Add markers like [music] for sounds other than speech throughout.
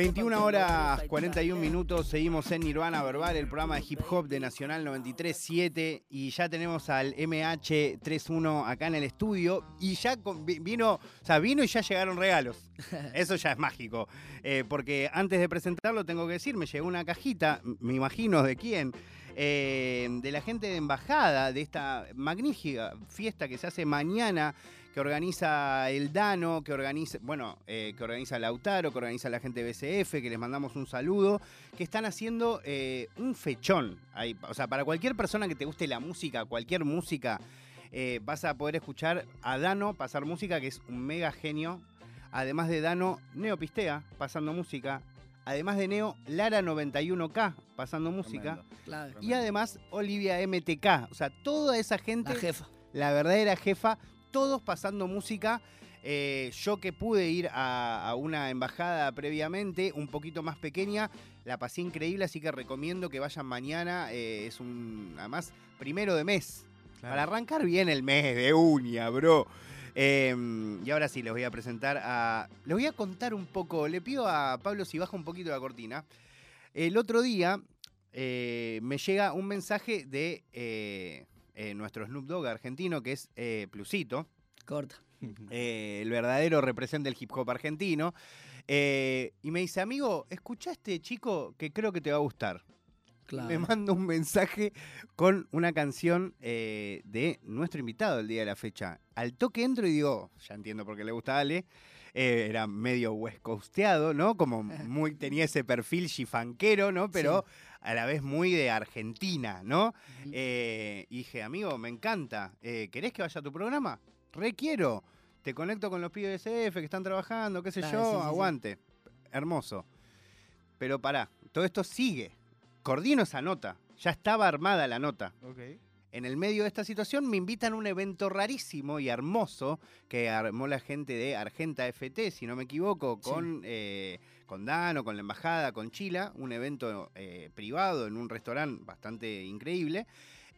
21 horas 41 minutos, seguimos en Nirvana Verbal, el programa de hip hop de Nacional 93.7 y ya tenemos al MH31 acá en el estudio y ya vino, o sea, vino y ya llegaron regalos. [laughs] Eso ya es mágico, eh, porque antes de presentarlo tengo que decir, me llegó una cajita, me imagino de quién, eh, de la gente de embajada de esta magnífica fiesta que se hace mañana que organiza el Dano, que organiza, bueno, eh, que organiza Lautaro, que organiza la gente de BCF, que les mandamos un saludo, que están haciendo eh, un fechón. Ahí, o sea, para cualquier persona que te guste la música, cualquier música, eh, vas a poder escuchar a Dano pasar música, que es un mega genio. Además de Dano, Neopistea pasando música. Además de Neo, Lara 91K pasando música. Y además Olivia MTK. O sea, toda esa gente. La jefa. La verdadera jefa todos pasando música. Eh, yo que pude ir a, una embajada previamente, un poquito más pequeña, la pasé increíble, así que recomiendo que vayan mañana. Eh, es un, además, primero de mes. Para arrancar bien el mes de uña, bro. Em, y ahora sí, les voy a presentar a. Les voy a contar un poco. Le pido a Pablo si baja un poquito la cortina. El otro día eh, me llega un mensaje de eh, nuestro Snoop Dogg argentino, que es eh, Plusito. Corta. Eh, el verdadero representante del hip hop argentino. y me dice, amigo, escucha este chico que creo que te va a gustar. Me manda un mensaje con una canción de nuestro invitado el día de la fecha. Al toque entro y digo, ya entiendo por qué le gusta a Ale. Era medio west coasteado, ¿no? Como muy, tenía ese perfil chifanquero, ¿no? Pero a la vez muy de Argentina, ¿no? Eh, y dije, amigo, me encanta. Eh, ¿Querés que vaya a tu programa? Requiero. Te conecto con los pibes de SF que están trabajando, qué sé yo, aguante. Hermoso. Pero pará, todo esto sigue. Coordino esa nota. Ya estaba armada la nota. Okay en el medio de esta situación me invitan a un evento rarísimo y hermoso que armó la gente de Argenta FT, si no me equivoco, con, eh, con Dano, con la embajada, con Chila, un evento eh, privado en un restaurante bastante increíble.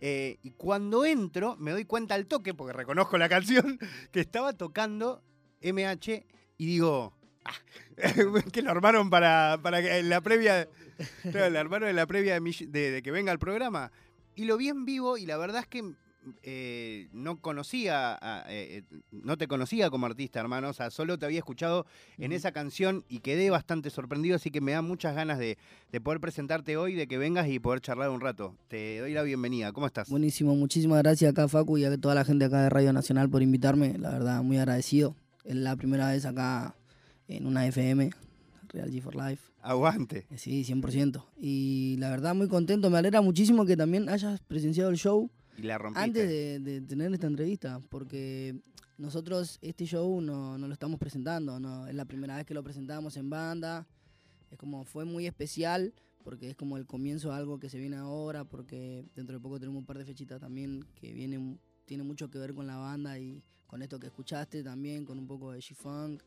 Eh, y cuando entro, me doy cuenta al toque, porque reconozco la canción, [laughs] que estaba tocando MH y digo, ah, [laughs] que lo armaron para, para que en la previa, [laughs] lo armaron en la previa de que venga el programa. Y lo vi en vivo y la verdad es que eh, no conocía, eh, eh, no te conocía como artista, hermano. O sea, solo te había escuchado en esa canción y quedé bastante sorprendido, así que me da muchas ganas de, poder presentarte hoy, de que vengas y poder charlar un rato. Te doy la bienvenida. ¿Cómo estás? Buenísimo, muchísimas gracias acá, Facu, y a toda la gente acá de Radio Nacional por invitarme. La verdad, muy agradecido. Es la primera vez acá en una FM, Real G for Life. Aguante. Eh, sí, 100%. Y la verdad, muy contento. Me alegra muchísimo que también hayas presenciado el show. Y la rompiste. Antes de, tener esta entrevista, porque nosotros este show no, no, lo estamos presentando, no es la primera vez que lo presentamos en banda. Es como, fue muy especial, porque es como el comienzo de algo que se viene ahora, porque dentro de poco tenemos un par de fechitas también que vienen, tiene mucho que ver con la banda y con esto que escuchaste también, con un poco de G-Funk.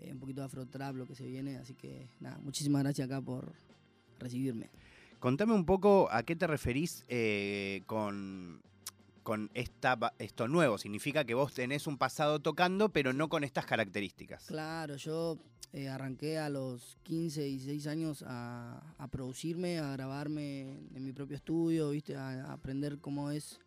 Eh, un poquito de Afro Trap, lo que se viene. Así que nada, muchísimas gracias acá por recibirme. Contame un poco a qué te referís eh, con, con esta, esto nuevo. Significa que vos tenés un pasado tocando, pero no con estas características. Claro, yo eh, arranqué a los 15, y 16 años a, producirme, a grabarme en mi propio estudio, ¿viste? a aprender cómo es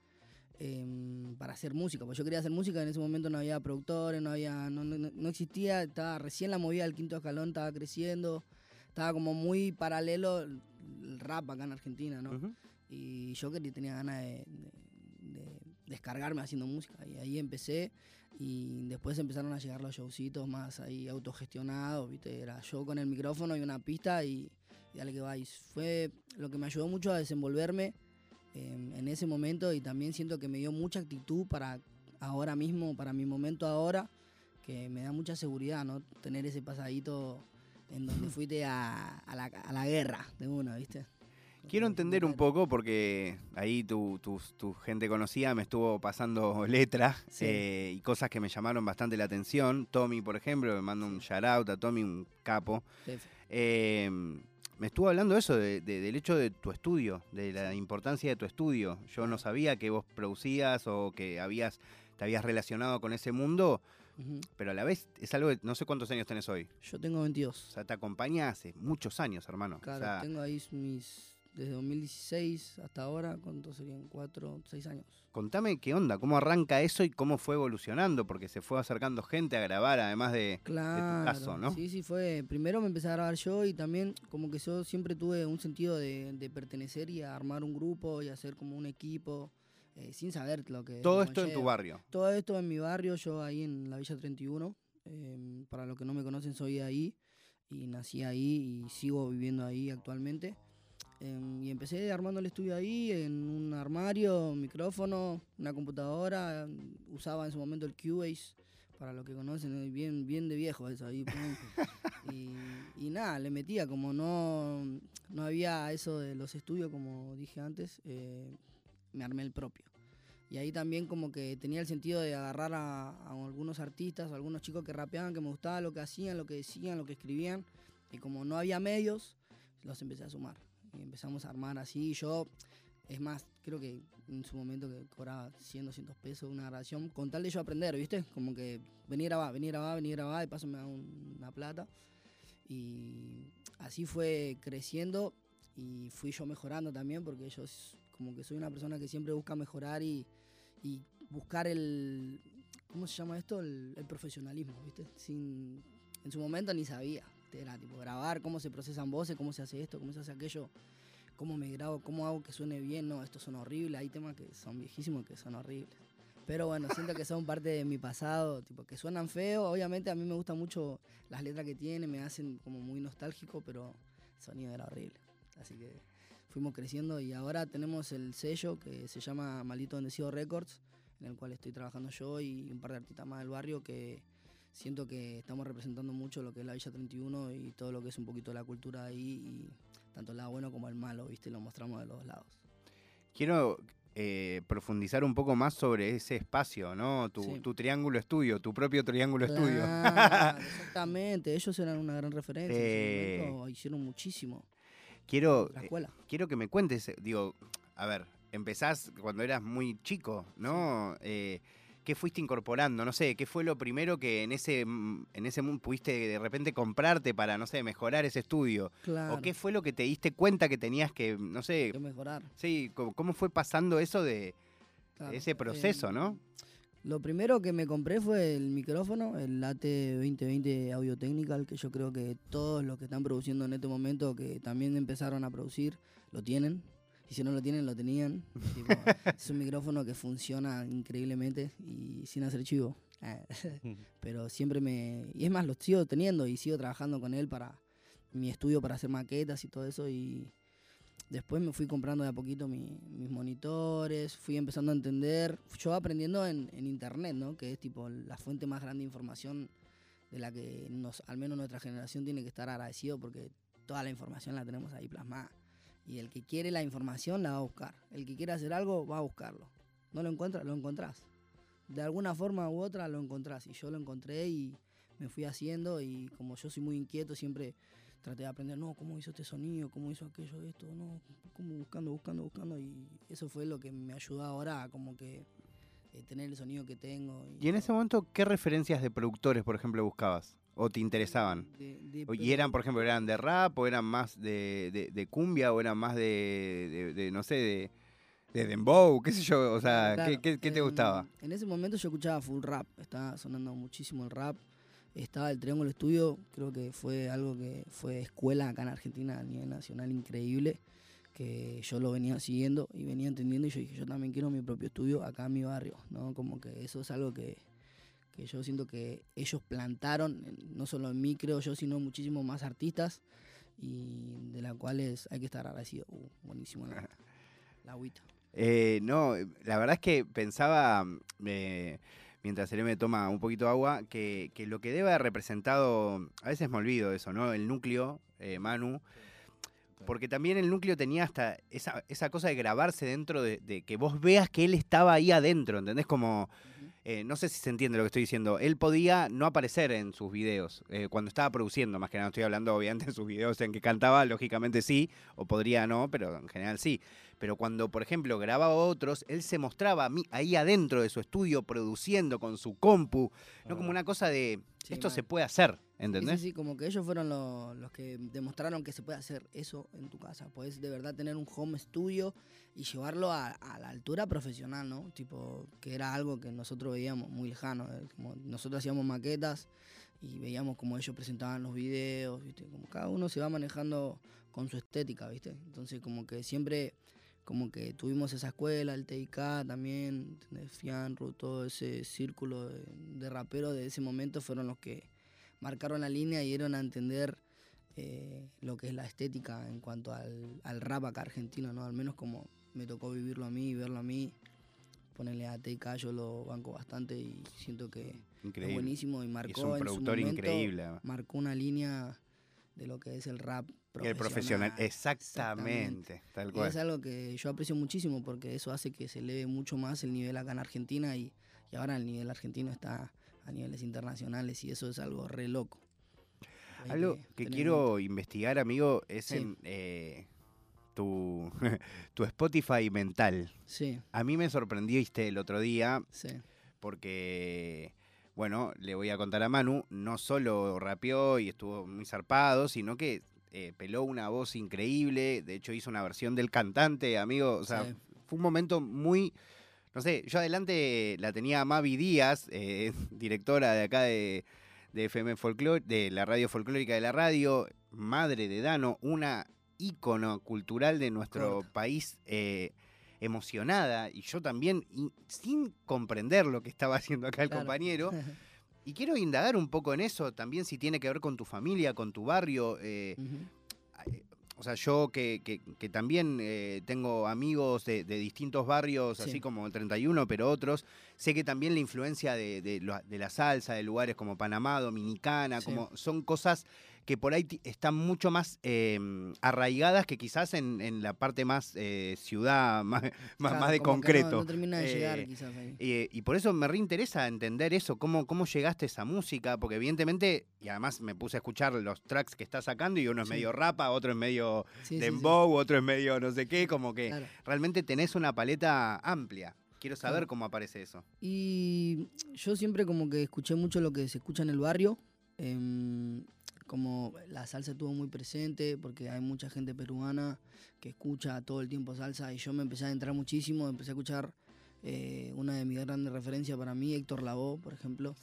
Em, para hacer música. Pues yo quería hacer música, en ese momento no había productores, no había, no, existía, estaba recién la movida del quinto escalón, estaba creciendo, estaba como muy paralelo el rap acá en Argentina, ¿no? Y yo quería, tenía ganas de, descargarme haciendo música. Y ahí empecé y después empezaron a llegar los showcitos más ahí autogestionados, ¿viste? Era yo con el micrófono y una pista y, y dale que vais. Fue lo que me ayudó mucho a desenvolverme en ese momento y también siento que me dio mucha actitud para ahora mismo, para mi momento ahora, que me da mucha seguridad, ¿no? Tener ese pasadito en donde [laughs] fuiste a, la, guerra de uno, ¿viste? Quiero entender un poco, porque ahí tu, gente conocida me estuvo pasando [laughs] letras eh, y cosas que me llamaron bastante la atención. Tommy, por ejemplo, me mando un shout out a Tommy, un capo. Eh, me estuvo hablando eso, del hecho de tu estudio, de la importancia de tu estudio. Yo no sabía que vos producías o que habías, te habías relacionado con ese mundo. pero a la vez es algo, no sé cuántos años tenés hoy. Yo tengo 22. O sea, te acompaña hace muchos años, hermano. Claro, tengo ahí mis, desde 2016 hasta ahora, ¿cuántos serían? Cuatro, seis años. Contame qué onda, cómo arranca eso y cómo fue evolucionando, porque se fue acercando gente a grabar, además de, claro, tu caso, ¿no? Sí, sí, fue. Primero me empecé a grabar yo y también como que yo siempre tuve un sentido de, de pertenecer y a armar un grupo y hacer como un equipo. Eh, sin saber lo que... Todo esto en tu barrio. Todo esto en mi barrio, yo ahí en la Villa 31. Em, para los que no me conocen, soy de ahí y nací ahí y sigo viviendo ahí actualmente. Em, y empecé armando el estudio ahí en un armario, un micrófono, una computadora. Usaba en su momento el Cubase, para los que conocen, bien, bien de viejo eso ahí. [laughs] y, y, nada, le metía, como no, no había eso de los estudios, como dije antes. Eh, me armé el propio. Y ahí también como que tenía el sentido de agarrar a, algunos artistas, a algunos chicos que rapeaban, que me gustaba lo que hacían, lo que decían, lo que escribían. Y como no había medios, los empecé a sumar. Empezamos a armar así. Yo, es más, creo que en su momento que cobraba 100, 200 pesos una grabación, con tal de yo aprender, ¿viste? Como que venir a grabar, venir a grabar, venir a grabar, de paso me da una plata. Y así fue creciendo y fui yo mejorando también porque ellos como que soy una persona que siempre busca mejorar y, buscar el, ¿cómo se llama esto? El, profesionalismo, ¿viste? Sin, en su momento ni sabía, era tipo grabar cómo se procesan voces, cómo se hace esto, cómo se hace aquello, cómo me grabo, cómo hago que suene bien, no, esto son horribles, hay temas que son viejísimos que son horribles. Pero bueno, siento que son parte de mi pasado, tipo que suenan feo, obviamente a mí me gustan mucho las letras que tiene, me hacen como muy nostálgico, pero el sonido era horrible. Así que fuimos creciendo y ahora tenemos el sello que se llama Maldito Bendecido Records, en el cual estoy trabajando yo y un par de artistas más del barrio que siento que estamos representando mucho lo que es la Villa 31 y todo lo que es un poquito la cultura ahí y tanto el lado bueno como el malo, ¿viste? Lo mostramos de los dos lados. Quiero eh, profundizar un poco más sobre ese espacio, ¿no? Tu, triángulo estudio, tu propio triángulo estudio. exactamente, [laughs] ellos eran una gran referencia, en hicieron muchísimo. Quiero, eh, quiero que me cuentes, eh, digo, a ver, empezás cuando eras muy chico, ¿no? Eh, ¿Qué fuiste incorporando? No sé, ¿qué fue lo primero que en ese, mm, en ese mundo pudiste de repente comprarte para, no sé, mejorar ese estudio? ¿O qué fue lo que te diste cuenta que tenías que, no sé... Que mejorar. Sí, ¿cómo, fue pasando eso de ese proceso, no? Lo primero que me compré fue el micrófono, el AT 2020 Audio Technical, que yo creo que todos los que están produciendo en este momento, que también empezaron a producir, lo tienen. Y si no lo tienen, lo tenían. [laughs] es un micrófono que funciona increíblemente y sin hacer chivo. [laughs] Pero siempre me... Y es más, lo sigo teniendo y sigo trabajando con él para mi estudio, para hacer maquetas y todo eso. Y Después me fui comprando de a poquito mis monitores, fui empezando a entender, yo aprendiendo en, internet, ¿no? Que es tipo la fuente más grande de información de la que nos, al menos nuestra generación tiene que estar agradecido porque toda la información la tenemos ahí plasmada. Y el que quiere la información la va a buscar. El que quiere hacer algo va a buscarlo. No lo encuentra, lo encontrás. De alguna forma u otra lo encontrás. Y yo lo encontré y me fui haciendo y como yo soy muy inquieto siempre traté de aprender, no, cómo hizo este sonido, cómo hizo aquello, esto, no, como buscando, buscando, buscando, y eso fue lo que me ayudó ahora como que eh, tener el sonido que tengo. Y, en ese momento qué referencias de productores, por ejemplo, buscabas? ¿O te interesaban? ¿Y eran, por ejemplo, eran de rap, o eran más de, cumbia, o eran más de, no sé, de, de dembow, qué sé yo? O sea, ¿qué, te gustaba? En ese momento yo escuchaba full rap, estaba sonando muchísimo el rap estaba el Triángulo Estudio, creo que fue algo que fue escuela acá en Argentina a nivel nacional increíble, que yo lo venía siguiendo y venía entendiendo y yo dije, yo también quiero mi propio estudio acá en mi barrio, ¿no? Como que eso es algo que, yo siento que ellos plantaron, no solo en mí creo yo, sino muchísimos más artistas y de las cuales hay que estar agradecido. Uh, buenísimo [laughs] la, agüita. Eh, no, la verdad es que pensaba... Eh, mientras el me toma un poquito de agua, que, lo que debe haber representado, a veces me olvido eso, ¿no? El núcleo, eh, Manu, porque también el núcleo tenía hasta esa, esa cosa de grabarse dentro de, que vos veas que él estaba ahí adentro, ¿entendés? Como eh, no sé si se entiende lo que estoy diciendo, él podía no aparecer en sus videos, eh, cuando estaba produciendo, más que nada estoy hablando obviamente en sus videos en que cantaba, lógicamente sí, o podría no, pero en general sí. Pero cuando, por ejemplo, grababa otros, él se mostraba ahí adentro de su estudio produciendo con su compu, no como una cosa de, esto se puede hacer, ¿entendés? Sí, sí, como que ellos fueron los que demostraron que se puede hacer eso en tu casa. Puedes de verdad tener un home studio y llevarlo a, la altura profesional, ¿no? Tipo, que era algo que nosotros veíamos muy lejano. Eh, como nosotros hacíamos maquetas y veíamos cómo ellos presentaban los videos, ¿viste? Como cada uno se va manejando con su estética, ¿viste? Entonces, como que siempre, como que tuvimos esa escuela, el TIK también, Fianru, todo ese círculo de, de raperos de ese momento fueron los que marcaron la línea y dieron a entender eh, lo que es la estética en cuanto al, al rap acá argentino, ¿no? Al menos como me tocó vivirlo a mí, verlo a mí. Ponerle a TK yo lo banco bastante y siento que es buenísimo y marcó en su increíble. Marcó una línea de lo que es el rap profesional. El profesional, exactamente, Tal cual. es algo que yo aprecio muchísimo porque eso hace que se eleve mucho más el nivel acá en Argentina y, y ahora el nivel argentino está a niveles internacionales y eso es algo re loco. Algo que, quiero investigar, amigo, es en eh, tu, [laughs] tu Spotify mental. Sí. A mí me sorprendiste el otro día porque, bueno, le voy a contar a Manu, no solo rapeó y estuvo muy zarpado, sino que eh, peló una voz increíble, de hecho hizo una versión del cantante, amigo, o sea, fue un momento muy... No sé, yo adelante la tenía Mavi Díaz, eh, [laughs] directora de acá de, de FM Folklore, de la radio folclórica de la radio, madre de Dano, una ícono cultural de nuestro país eh, emocionada, y yo también, sin comprender lo que estaba haciendo acá el compañero. [laughs] Y quiero indagar un poco en eso, también si tiene que ver con tu familia, con tu barrio. Eh, o sea, yo que, que, también eh, tengo amigos de, distintos barrios, así como el 31, pero otros, sé que también la influencia de, de, la salsa, de lugares como Panamá, Dominicana, como son cosas que por ahí están mucho más em, arraigadas que quizás en, la parte más eh, ciudad, más, más, de concreto. No, termina de llegar quizás ahí. y por eso me reinteresa entender eso, cómo, cómo llegaste a esa música, porque evidentemente, y además me puse a escuchar los tracks que estás sacando y uno es medio rapa, otro es medio dembow, otro es medio no sé qué, como que realmente tenés una paleta amplia. Quiero saber cómo aparece eso. Y yo siempre como que escuché mucho lo que se escucha en el barrio. Em, como la salsa estuvo muy presente, porque hay mucha gente peruana que escucha todo el tiempo salsa y yo me empecé a entrar muchísimo, empecé a escuchar eh, una de mis grandes referencias para mí, Héctor Lavoe, por ejemplo,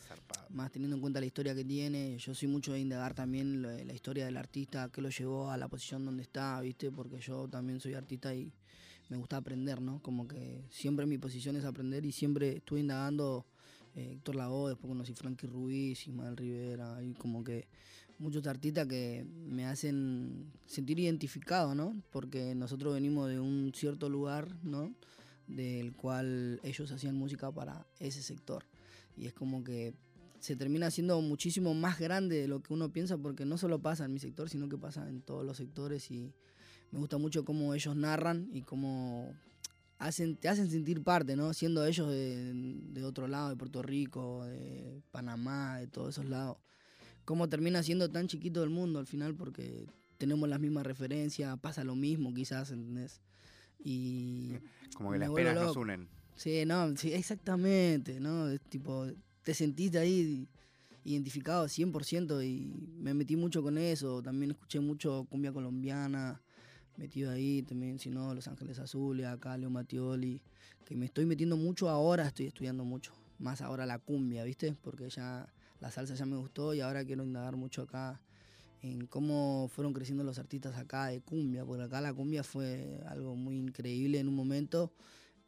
más teniendo en cuenta la historia que tiene, yo soy mucho de indagar también la, historia del artista, que lo llevó a la posición donde está, ¿viste? Porque yo también soy artista y me gusta aprender, ¿no? Como que siempre mi posición es aprender y siempre estuve indagando eh, Héctor Lavoe, después conocí Frankie Ruiz, Ismael Rivera, y como que muchos artistas que me hacen sentir identificado, ¿no? Porque nosotros venimos de un cierto lugar, ¿no? Del cual ellos hacían música para ese sector. Y es como que se termina siendo muchísimo más grande de lo que uno piensa porque no solo pasa en mi sector, sino que pasa en todos los sectores y me gusta mucho cómo ellos narran y cómo hacen, te hacen sentir parte, ¿no? Siendo ellos de, de otro lado, de Puerto Rico, de Panamá, de todos esos lados cómo termina siendo tan chiquito el mundo al final porque tenemos las mismas referencias, pasa lo mismo quizás, ¿entendés? Y... Como que las penas nos unen. Sí, no, sí, exactamente, ¿no? tipo, te sentiste ahí identificado 100% y me metí mucho con eso, también escuché mucho cumbia colombiana, metido ahí, también, si no, Los Ángeles Azules, acá Leo Matioli, que me estoy metiendo mucho ahora, estoy estudiando mucho, más ahora la cumbia, ¿viste? Porque ya la salsa ya me gustó y ahora quiero indagar mucho acá en cómo fueron creciendo los artistas acá de cumbia, porque acá la cumbia fue algo muy increíble en un momento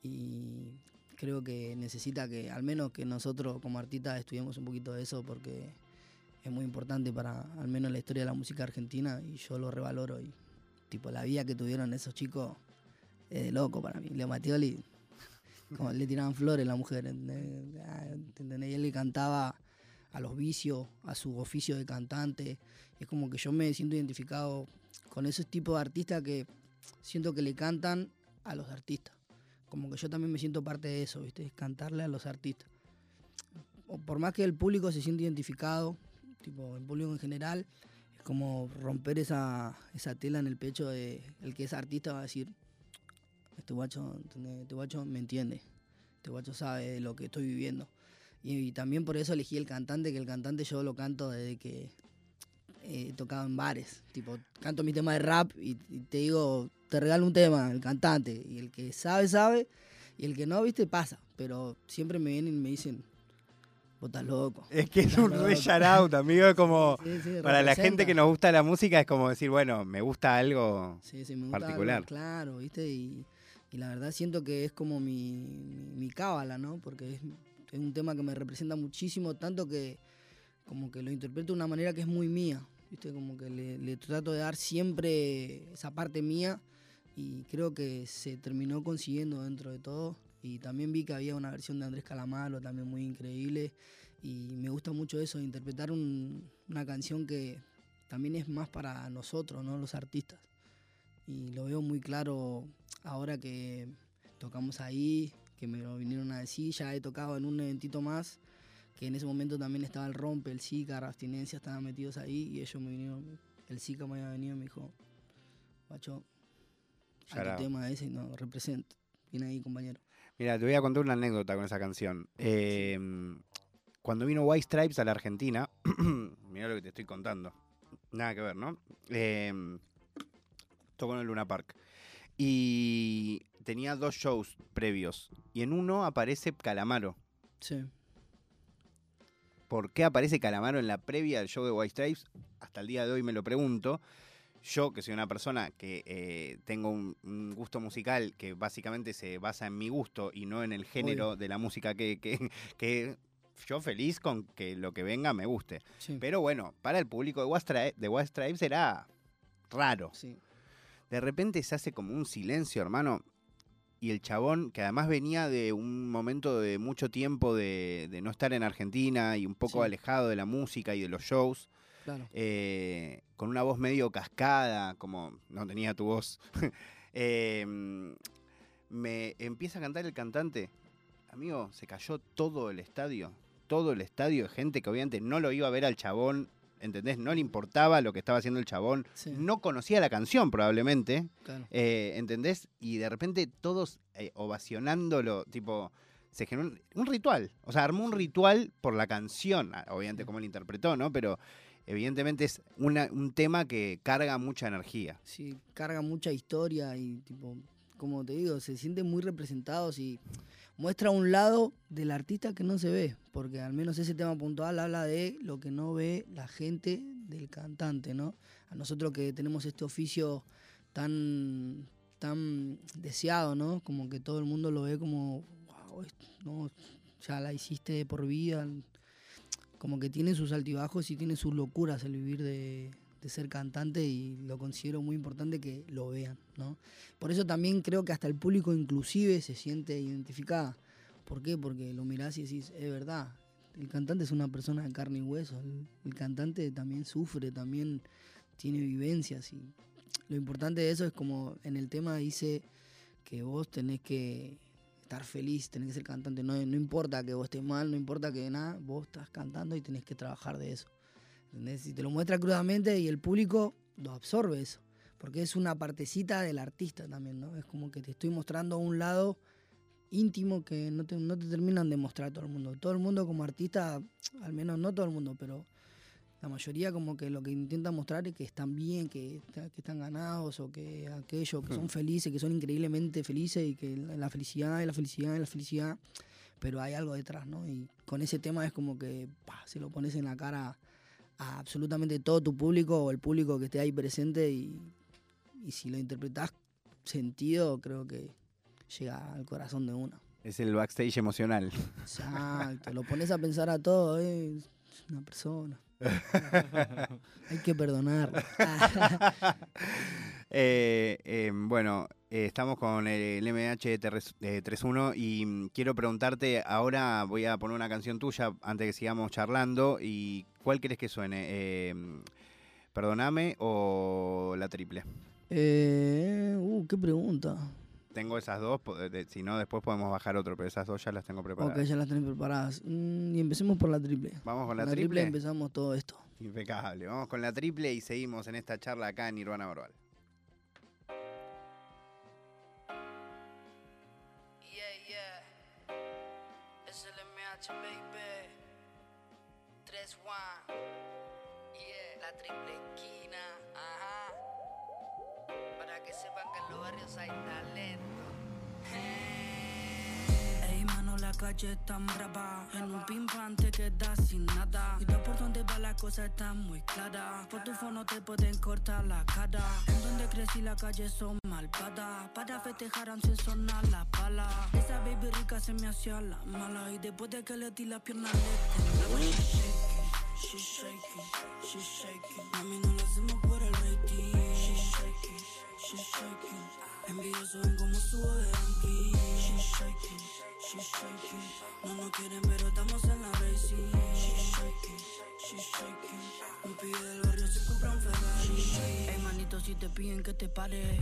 y creo que necesita que al menos que nosotros como artistas estudiemos un poquito de eso porque es muy importante para al menos la historia de la música argentina y yo lo revaloro y tipo la vida que tuvieron esos chicos es de loco para mí. Leo Matioli, [laughs] como le tiraban flores a la mujer, ¿entendés? Y él le cantaba a los vicios, a su oficio de cantante. Es como que yo me siento identificado con ese tipo de artistas que siento que le cantan a los artistas. Como que yo también me siento parte de eso, ¿viste? Cantarle a los artistas. por más que el público se siente identificado, tipo el público en general, es como romper esa, esa tela en el pecho de el que es artista va a decir, este guacho, este guacho me entiende, este guacho sabe de lo que estoy viviendo. Y, también por eso elegí el cantante, que el cantante yo lo canto desde que he tocado en bares. Tipo, canto mi tema de rap y, te digo, te regalo un tema, el cantante. Y el que sabe, sabe. Y el que no, viste, pasa. Pero siempre me vienen y me dicen, vos estás loco. Es que es un re out, amigo. Es como, [laughs] para la gente que nos gusta la música, es como decir, bueno, me gusta algo particular. claro, viste. Y, la verdad siento que es como mi, mi cábala, ¿no? Porque es es un tema que me representa muchísimo, tanto que como que lo interpreto de una manera que es muy mía, ¿viste? Como que le, trato de dar siempre esa parte mía y creo que se terminó consiguiendo dentro de todo. Y también vi que había una versión de Andrés Calamaro también muy increíble y me gusta mucho eso, interpretar una canción que también es más para nosotros, ¿no? Los artistas. Y lo veo muy claro ahora que tocamos ahí, que me lo vinieron a decir. Ya he tocado en un eventito más, que en ese momento también estaba el Rompe, el Zika, Abstinencia, estaban metidos ahí y ellos me vinieron, el Zika me había venido y me dijo, Pacho, a tu tema ese no representa. Viene ahí, compañero. Mira, te voy a contar una anécdota con esa canción. Em, cuando vino White Stripes a la Argentina, [clears throat] mira lo que te estoy contando. Nada que ver, ¿no? Eh, tocó en el Luna Park. Y tenía dos shows previos. Y en uno aparece Calamaro. Sí. ¿Por qué aparece Calamaro en la previa del show de White Stripes? Hasta el día de hoy me lo pregunto. Yo, que soy una persona que eh, tengo un, gusto musical que básicamente se basa en mi gusto y no en el género de la música que, que, yo feliz con que lo que venga me guste. Pero bueno, para el público de White, de Stripes era raro. De repente se hace como un silencio, hermano y el chabón, que además venía de un momento de mucho tiempo de, no estar en Argentina y un poco alejado de la música y de los shows, eh, con una voz medio cascada, como no tenía tu voz, [laughs] em, me empieza a cantar el cantante. Amigo, se cayó todo el estadio, todo el estadio de gente que obviamente no lo iba a ver al chabón ¿entendés? No le importaba lo que estaba haciendo el chabón, no conocía la canción probablemente, eh, ¿entendés? Y de repente todos eh, ovacionándolo, tipo, se generó un, ritual, o sea, armó un ritual por la canción, ah, obviamente como lo interpretó, ¿no? Pero evidentemente es un tema que carga mucha energía. Sí, carga mucha historia y tipo, como te digo, se sienten muy representados y muestra un lado del artista que no se ve, porque al menos ese tema puntual habla de lo que no ve la gente del cantante, ¿no? A nosotros que tenemos este oficio tan, tan deseado, ¿no? Como que todo el mundo lo ve como, wow, no, ya la hiciste por vida, como que tiene sus altibajos y tiene sus locuras el vivir de, de ser cantante y lo considero muy importante que lo vean, ¿no? Por eso también creo que hasta el público inclusive se siente identificada. ¿Por qué? Porque lo mirás y decís, es verdad, el cantante es una persona de carne y hueso, el, cantante también sufre, también tiene vivencias y lo importante de eso es como en el tema dice que vos tenés que estar feliz, tenés que ser cantante, no, no importa que vos estés mal, no importa que nada, vos estás cantando y tenés que trabajar de eso. Si te lo muestra crudamente y el público lo absorbe eso, porque es una partecita del artista también, ¿no? Es como que te estoy mostrando un lado íntimo que no te, no te terminan de mostrar todo el mundo. Todo el mundo como artista, al menos no todo el mundo, pero la mayoría como que lo que intenta mostrar es que están bien, que, que están ganados o que aquellos que son hmm. felices, que son increíblemente felices y que la felicidad y la felicidad y la felicidad, pero hay algo detrás, ¿no? Y con ese tema es como que se lo pones en la cara absolutamente todo tu público o el público que esté ahí presente y, si lo interpretas sentido, creo que llega al corazón de uno. Es el backstage emocional. Exacto, lo pones a pensar a todo, eh, es una persona. [laughs] Hay que perdonar. [laughs] Eh, em, bueno, eh, estamos con el MH31 y mm, quiero preguntarte, ahora voy a poner una canción tuya antes que sigamos charlando y ¿cuál querés que suene? Em, ¿Perdoname o la triple? Eh, uh, qué pregunta. tengo esas dos, si no después podemos bajar otro, pero esas dos ya las tengo preparadas. Ok, ya las tenés preparadas. Mm, y empecemos por la triple. Vamos con la, la triple. empezamos todo esto. Impecable. Vamos con la triple y seguimos en esta charla acá en Nirvana Verbal. Los barrios hay talento. Ey, mano, la calle está brava. En un pim pam te quedas sin nada. Y no por donde va la cosa está muy clara. Por tu fono te pueden cortar la cara. En donde crecí la calle son malvadas. Para festejar antes sonar la pala. Esa baby rica se me hacía la mala. Y después de que le di la pierna le temblaba. She's shaking, she's shaking. Mami, no lo hacemos por el rating. She's shaking. Envidioso ven como subo de ranking. She's shaking, she's shaking. No nos quieren, pero estamos en la racing. She's shaking, she's shaking. Un pibe del barrio se compra un Ferrari. Ey, manito, si te piden que te pare.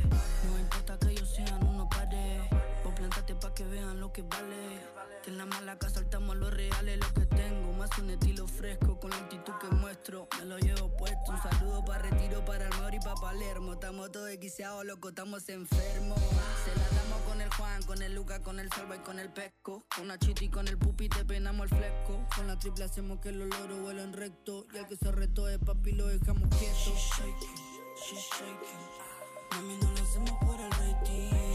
No importa que ellos sean uno pares. Vos plantate pa' que vean lo que vale. Que en la mala casa saltamos los reales, lo que tengo. Más un estilo fresco con la actitud que muestro. Me lo llevo puesto. Un saludo para Retiro, para el Mauri y para Palermo. Estamos todos equiseados, loco, estamos enfermos. Se la damos con el Juan, con el Luca, con el Salva y con el Pesco. Con la Chiti, con el Pupi, te peinamos el fresco. Con la triple hacemos que los loros vuelen recto. Y al que se retó de papi lo dejamos quieto. She's shaking, she's shaking. Mami, no lo hacemos por el rating.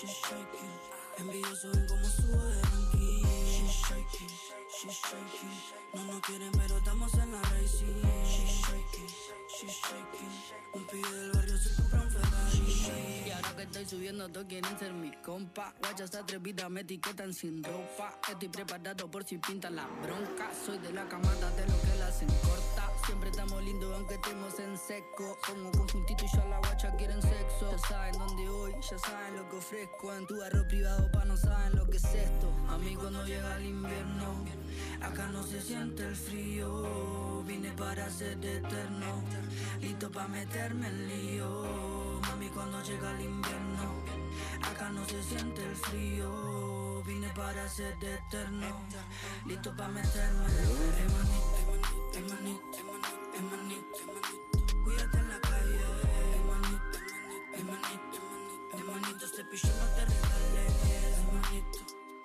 She's shaking, she's shaking. Envidioso ven como subo de ranking. She's shaking, she's shaking. No nos quieren, pero estamos en la racing. She's shaking, she's shaking. Un pibe del barrio se compra un Ferrari. Y ahora que estoy subiendo, todos quieren ser mi compa. Guachas atrevidas me etiquetan sin ropa. Estoy preparado por si pintan la bronca. Soy de la camada de lo que la hacen corta. Siempre estamos lindos aunque estemos en seco. Pongo conjuntito y ya la guacha quieren sexo. Ya saben dónde voy, ya saben lo que ofrezco. En tu barrio privado pa' no saben lo que es esto. A mí cuando llega el invierno, acá no se siente el frío. Vine para ser eterno, listo pa' meterme en lío. Mami cuando llega el invierno, acá no se siente el frío. Vine para ser eterno, listo pa' meterme en lío. Hermanito, hermanito, cuídate en la calle. Hermanito, hermanito, hermanito, hermanito, este picho no te regales. Hermanito,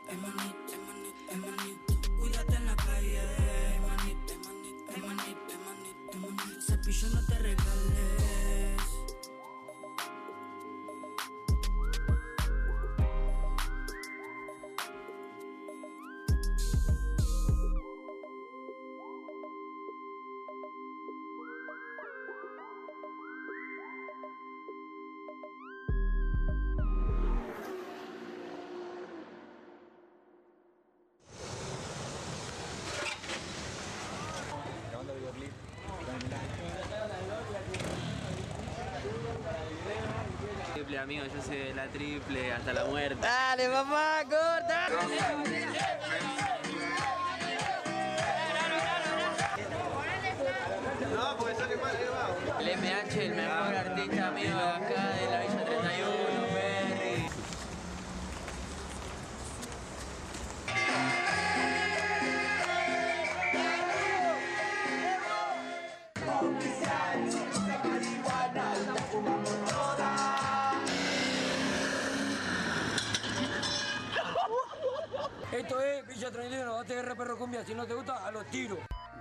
hermanito, hermanito, hermanito, cuídate en la calle. Hermanito, hermanito, hermanito, hermanito, ese picho no te regales. Triple, amigo, yo soy de la triple hasta la muerte. Dale, papá, corta.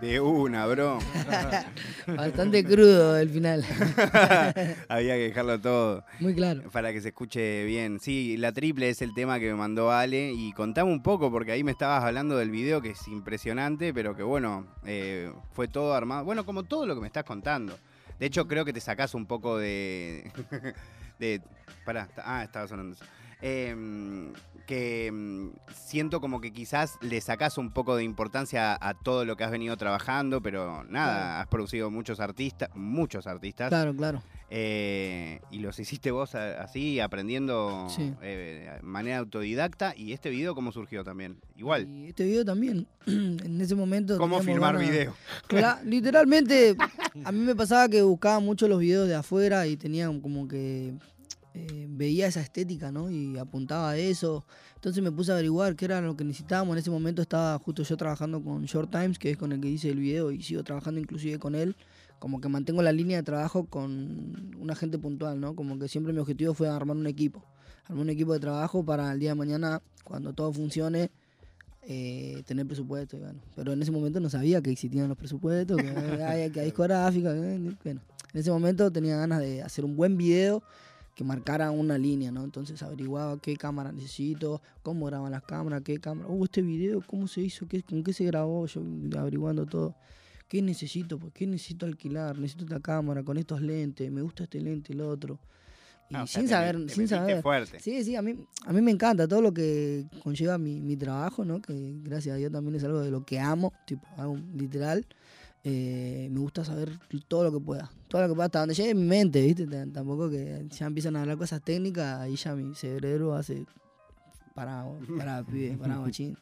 De una, bro. [laughs] Bastante crudo el final. [laughs] Había que dejarlo todo. Muy claro. Para que se escuche bien. Sí, la triple es el tema que me mandó Ale. Y contame un poco, porque ahí me estabas hablando del video que es impresionante, pero que bueno, eh, fue todo armado. Bueno, como todo lo que me estás contando. De hecho, creo que te sacás un poco de. [laughs] de pará, ah, estaba sonando eso. Eh, que mm, siento como que quizás le sacás un poco de importancia a, a todo lo que has venido trabajando, pero nada, Claro. has producido muchos artistas, muchos artistas. Claro, claro. Eh, y los hiciste vos así, aprendiendo Sí. eh, de manera autodidacta. ¿Y este video cómo surgió también? Igual. Y este video también, [clears throat] en ese momento. ¿Cómo filmar ganas- video? [laughs] Literalmente, a mí me pasaba que buscaba mucho los videos de afuera y tenía como que eh, veía esa estética, ¿no? Y apuntaba a eso. Entonces me puse a averiguar qué era lo que necesitábamos. En ese momento estaba justo yo trabajando con Short Times, que es con el que hice el video, y sigo trabajando inclusive con él. Como que mantengo la línea de trabajo con una gente puntual, ¿no? Como que siempre mi objetivo fue armar un equipo. Armar un equipo de trabajo para el día de mañana, cuando todo funcione, eh, tener presupuesto. bueno. Pero en ese momento no sabía que existían los presupuestos, que hay, que hay. Bueno, en ese momento tenía ganas de hacer un buen video que marcara una línea, ¿no? Entonces averiguaba qué cámara necesito, cómo graban las cámaras, qué cámara, uh, este video, cómo se hizo, ¿Qué, con qué se grabó, yo averiguando todo. ¿Qué necesito? Pues, ¿qué necesito alquilar? Necesito esta cámara con estos lentes, me gusta este lente, el otro. Y ah, sin saber, sin saber. Fuerte. Sí, sí, a mí, a mí me encanta todo lo que conlleva mi, mi trabajo, ¿no? Que gracias a Dios también es algo de lo que amo, tipo, hago literal. Eh, me gusta saber todo lo que pueda. Todo lo que pueda, hasta donde llegue mi mente, ¿viste? Tampoco que ya empiezan a hablar cosas técnicas, ahí ya mi cerebro hace para, [laughs] para, para, para machín.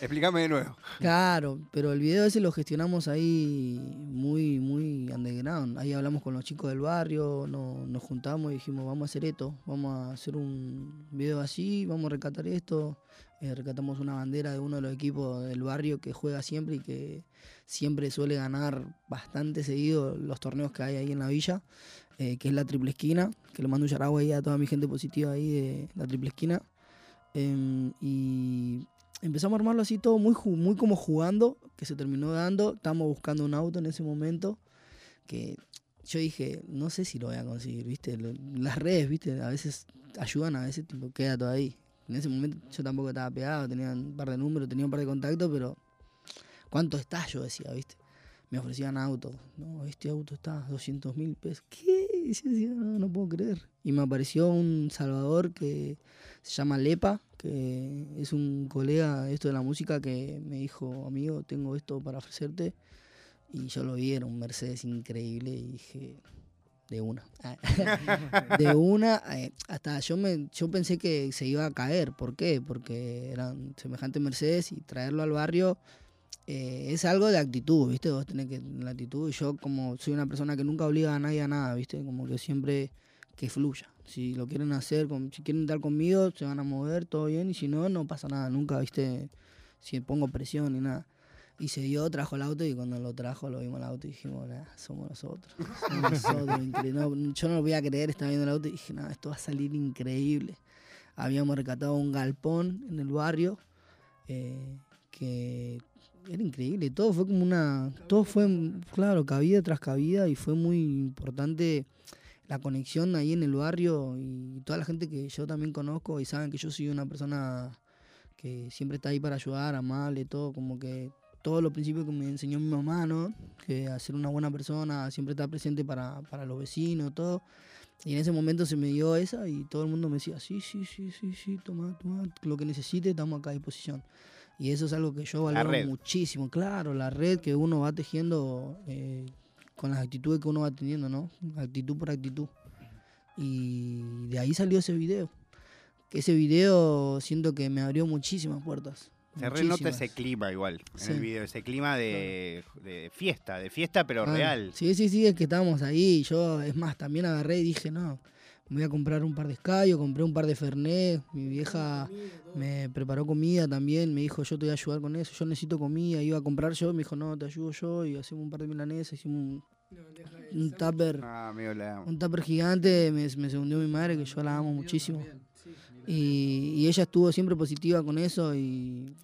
Explícame de nuevo. Claro, pero el video ese lo gestionamos ahí muy, muy underground. Ahí hablamos con los chicos del barrio, nos juntamos y dijimos, vamos a hacer esto, vamos a hacer un video así, vamos a rescatar esto. Eh, una bandera de uno de los equipos del barrio que juega siempre y que siempre suele ganar bastante seguido los torneos que hay ahí en la villa, eh, que es la Triple Esquina, que le mando un yaragua ahí a toda mi gente positiva ahí de la Triple Esquina. Em, y empezamos a armarlo así todo muy, muy como jugando, que se terminó dando. Estábamos buscando un auto en ese momento que yo dije, no sé si lo voy a conseguir, ¿viste? Las redes, ¿viste? A veces ayudan, a veces tipo, queda todo ahí. En ese momento yo tampoco estaba pegado, tenía un par de números, tenía un par de contactos, pero ¿cuánto está? Yo decía, ¿viste? Me ofrecían autos. No, este auto está 200 mil pesos. ¿Qué? No, no puedo creer. Y me apareció un Salvador que se llama Lepa, que es un colega esto de la música que me dijo, amigo, tengo esto para ofrecerte. Y yo lo vi, era un Mercedes increíble y dije, de una. [laughs] de una, eh, hasta yo me yo pensé que se iba a caer. ¿Por qué? Porque eran semejantes Mercedes y traerlo al barrio eh, es algo de actitud, ¿viste? Vos tenés que la actitud. Yo, como soy una persona que nunca obliga a nadie a nada, ¿viste? Como que siempre que fluya. Si lo quieren hacer, si quieren estar conmigo, se van a mover, todo bien, y si no, no pasa nada, nunca, viste, si pongo presión ni nada. Y se dio, trajo el auto y cuando lo trajo lo vimos el auto y dijimos, somos nosotros. Somos nosotros, increíble. yo no lo voy a creer, estaba viendo el auto y dije, nada, esto va a salir increíble. Habíamos rescatado un galpón en el barrio eh, que era increíble. Todo fue como una. Todo fue, claro, cabida tras cabida y fue muy importante la conexión ahí en el barrio y toda la gente que yo también conozco y saben que yo soy una persona que siempre está ahí para ayudar, amable, todo, como que todos los principios que me enseñó mi mamá, ¿no? Que ser una buena persona, siempre estar presente para, para los vecinos, todo. Y en ese momento se me dio esa y todo el mundo me decía, sí, sí, sí, sí, sí, toma, toma, lo que necesites, estamos acá a disposición. Y eso es algo que yo valoro muchísimo, claro, la red que uno va tejiendo eh, con las actitudes que uno va teniendo, ¿no? Actitud por actitud. Y de ahí salió ese video. Ese video siento que me abrió muchísimas puertas. Se renota ese clima igual en el video, ese clima de, fiesta, de fiesta pero real. Sí, sí, sí, es que estábamos ahí. Yo, es más, también agarré y dije, no, me voy a comprar un par de escayos, compré un par de Fernet. Mi vieja me preparó comida también, me dijo, yo te voy a ayudar con eso, yo necesito comida. Iba a comprar yo, me dijo, no, te ayudo yo. Y hacemos un par de milanesas, hicimos un, un tupper, ah, un tupper gigante. Me, me segundió mi madre, que yo la amo muchísimo. Y, ella estuvo siempre positiva con eso y,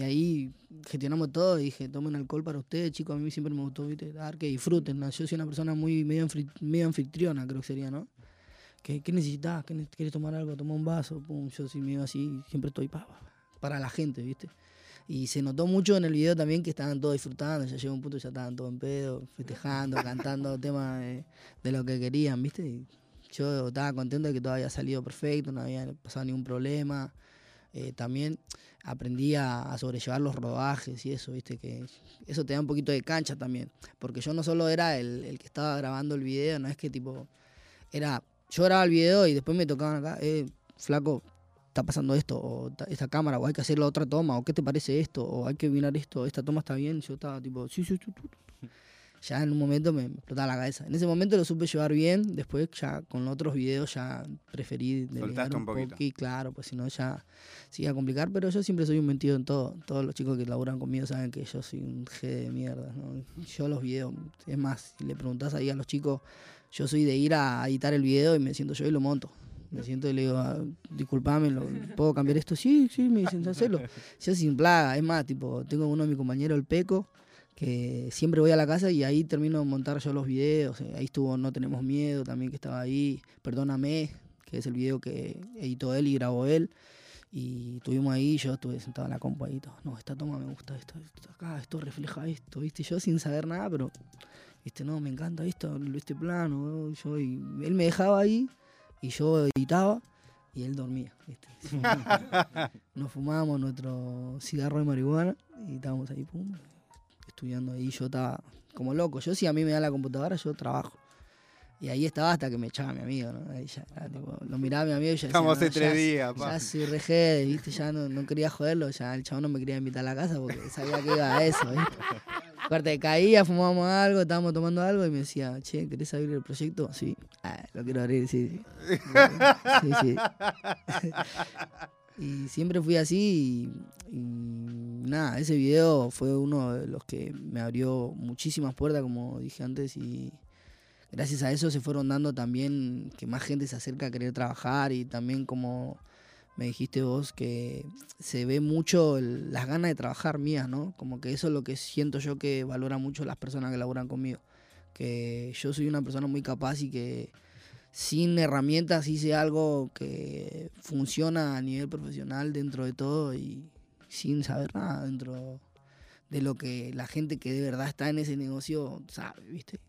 ahí gestionamos todo y dije, tomen alcohol para ustedes, chicos, a mí siempre me gustó dar que disfruten. Yo soy una persona muy medio, medio anfitriona, creo que sería, ¿no? ¿Qué, qué necesitas? ¿Quieres tomar algo? Toma un vaso. Pum, yo si me iba así, siempre estoy para la gente, ¿viste? Y se notó mucho en el video también que estaban todos disfrutando, ya llegó un punto ya estaban todos en pedo, festejando, [laughs] cantando temas de, lo que querían, ¿viste? Y yo estaba contento de que todo había salido perfecto, no había pasado ningún problema. Eh, también aprendí a, sobrellevar los rodajes y eso, ¿viste? Que eso te da un poquito de cancha también, porque yo no solo era el, el que estaba grabando el video, no es que tipo, era yo grababa el video y después me tocaban acá, eh, flaco, está pasando esto, o esta cámara, o hay que hacer la otra toma, o qué te parece esto, o hay que mirar esto, esta toma está bien. Yo estaba tipo, sí, sí, sí, ya en un momento me, explotaba la cabeza. En ese momento lo supe llevar bien, después ya con otros videos ya preferí Soltaste un, un poquito. Y claro, pues si no ya se iba a complicar, pero yo siempre soy un mentido en todo. Todos los chicos que laburan conmigo saben que yo soy un G de mierda, ¿no? Yo los videos, es más, si le preguntás ahí a los chicos, yo soy de ir a editar el video y me siento yo y lo monto. Me siento y le digo, ah, disculpame, ¿puedo cambiar esto? Sí, sí, me dicen, hacerlo. Yo sin plaga, es más, tipo, tengo uno de mis compañeros, el Peco, que siempre voy a la casa y ahí termino de montar yo los videos. Eh, ahí estuvo No Tenemos Miedo también, que estaba ahí. Perdóname, que es el video que editó él y grabó él. Y estuvimos ahí, yo estuve sentado en la compa y todo. No, esta toma me gusta, esto, esto acá, esto refleja esto, ¿viste? Yo sin saber nada, pero, ¿viste? No, me encanta esto, este plano. Yo, y él me dejaba ahí y yo editaba y él dormía, ¿viste? [laughs] [laughs] Nos fumábamos nuestro cigarro de marihuana y estábamos ahí, pum, estudiando ahí, yo estaba como loco. Yo si a mí me da la computadora, yo trabajo. Y ahí estaba hasta que me echaba mi amigo, ¿no? Ahí ya, lo miraba mi amigo y ya Estamos hace tres días, Ya soy rejé, ¿viste? Ya no, no, quería joderlo, ya el chabón no me quería invitar a la casa porque sabía que iba a eso, ¿viste? Aparte, caía, fumábamos algo, estábamos tomando algo y me decía, che, ¿querés abrir el proyecto? Sí. Ah, lo quiero abrir, sí, sí. [laughs] Sí, sí. Y siempre fui así y, nada, ese video fue uno de los que me abrió muchísimas puertas, como dije antes, y gracias a eso se fueron dando también que más gente se acerca a querer trabajar y también como me dijiste vos que se ve mucho las ganas de trabajar mías, ¿no? Como que eso es lo que siento yo que valora mucho las personas que laburan conmigo, que yo soy una persona muy capaz y que sin herramientas hice algo que funciona a nivel profesional dentro de todo y sin saber nada dentro de lo que la gente que de verdad está en ese negocio sabe, ¿viste?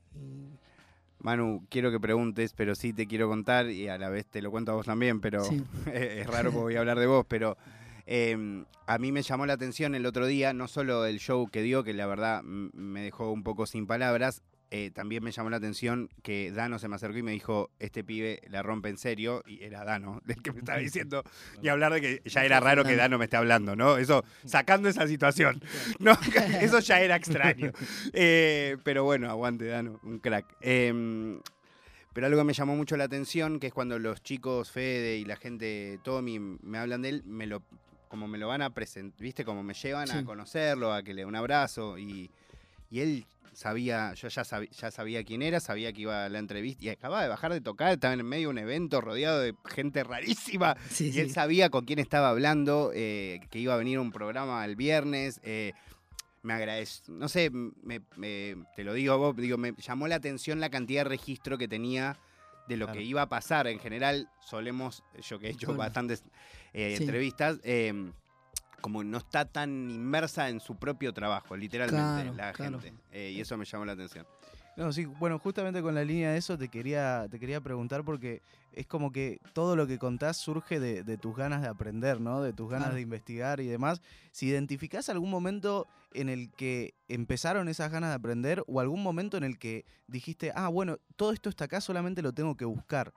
Manu, quiero que preguntes, pero sí te quiero contar y a la vez te lo cuento a vos también, pero [laughs] es raro que voy a hablar de vos, pero em, a mí me llamó la atención el otro día, no solo el show que dio, que la verdad me dejó un poco sin palabras, eh, también me llamó la atención que Dano se me acercó y me dijo, este pibe la rompe en serio, y era Dano [laughs] el que me estaba [laughs] diciendo, y hablar de que ya era raro que Dano me esté hablando, ¿no? Eso, sacando esa situación, ¿no? [laughs] Eso ya era extraño. Eh, pero bueno, aguante Dano, un crack. Em, pero algo que me llamó mucho la atención, que es cuando los chicos Fede y la gente Tommy me hablan de él, me lo, como me lo van a presentar, ¿viste? Como me llevan a conocerlo, a que le dé un abrazo, y, y él sabía, yo ya sabía, ya sabía quién era, sabía que iba a la entrevista y acababa de bajar de tocar, estaba en medio de un evento rodeado de gente rarísima [laughs] y él sabía con quién estaba hablando, eh, que iba a venir un programa el viernes. Eh, me agradece, no sé, te lo digo vos, digo, me llamó la atención la cantidad de registro que tenía de lo que iba a pasar. En general, solemos, yo que he hecho bastantes eh, entrevistas, como no está tan inmersa en su propio trabajo, literalmente, la gente. Eh, y eso me llamó la atención. No, sí, bueno, justamente con la línea de eso te quería, te quería preguntar porque es como que todo lo que contás surge de, tus ganas de aprender, ¿no? De tus ganas de investigar y demás. Si identificás algún momento en el que empezaron esas ganas de aprender o algún momento en el que dijiste, ah, bueno, todo esto está acá, solamente lo tengo que buscar.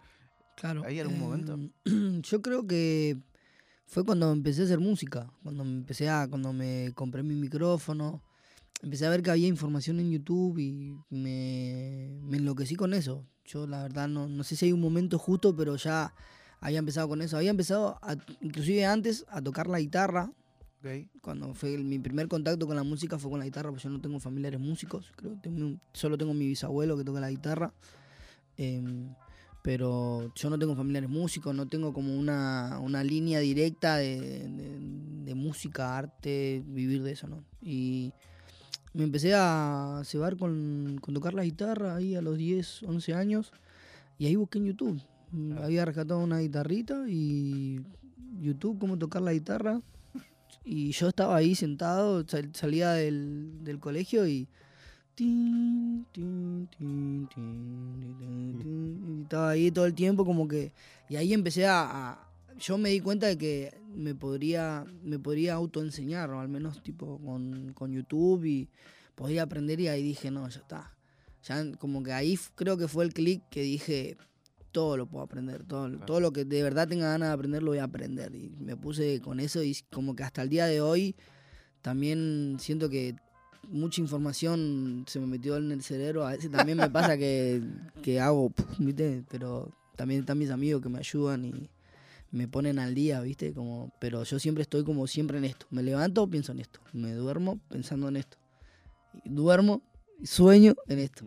Claro. ¿Hay algún momento? Em, [clears throat] yo creo que fue cuando empecé a hacer música, cuando me empecé a, cuando me compré mi micrófono, empecé a ver que había información en YouTube y me, me enloquecí con eso. Yo la verdad no, no, sé si hay un momento justo, pero ya había empezado con eso. Había empezado, inclusive antes, a tocar la guitarra. Cuando fue mi primer contacto con la música fue con la guitarra, porque yo no tengo familiares músicos. Creo solo tengo mi bisabuelo que toca la guitarra. Em, pero yo no tengo familiares músicos, no tengo como una, una línea directa de, de, música, arte, vivir de eso, ¿no? Y me empecé a cebar con, con, tocar la guitarra ahí a los 10, 11 años y ahí busqué en YouTube. Había rescatado una guitarrita y YouTube, cómo tocar la guitarra. Y yo estaba ahí sentado, salía del, del colegio y y estaba ahí todo el tiempo como que... Y ahí empecé a, yo me di cuenta de que me podría, me podría autoenseñar, o al menos tipo con, con, YouTube y podía aprender y ahí dije, no, ya está. Ya como que ahí creo que fue el clic que dije, todo lo puedo aprender, todo, todo lo que de verdad tenga ganas de aprender lo voy a aprender. Y me puse con eso y como que hasta el día de hoy también siento que mucha información se me metió en el cerebro. A veces también me pasa que, [laughs] que hago, ¿viste? Pero también están mis amigos que me ayudan y me ponen al día, ¿viste? Como, pero yo siempre estoy como siempre en esto. Me levanto, pienso en esto. Me duermo pensando en esto. duermo, sueño en esto.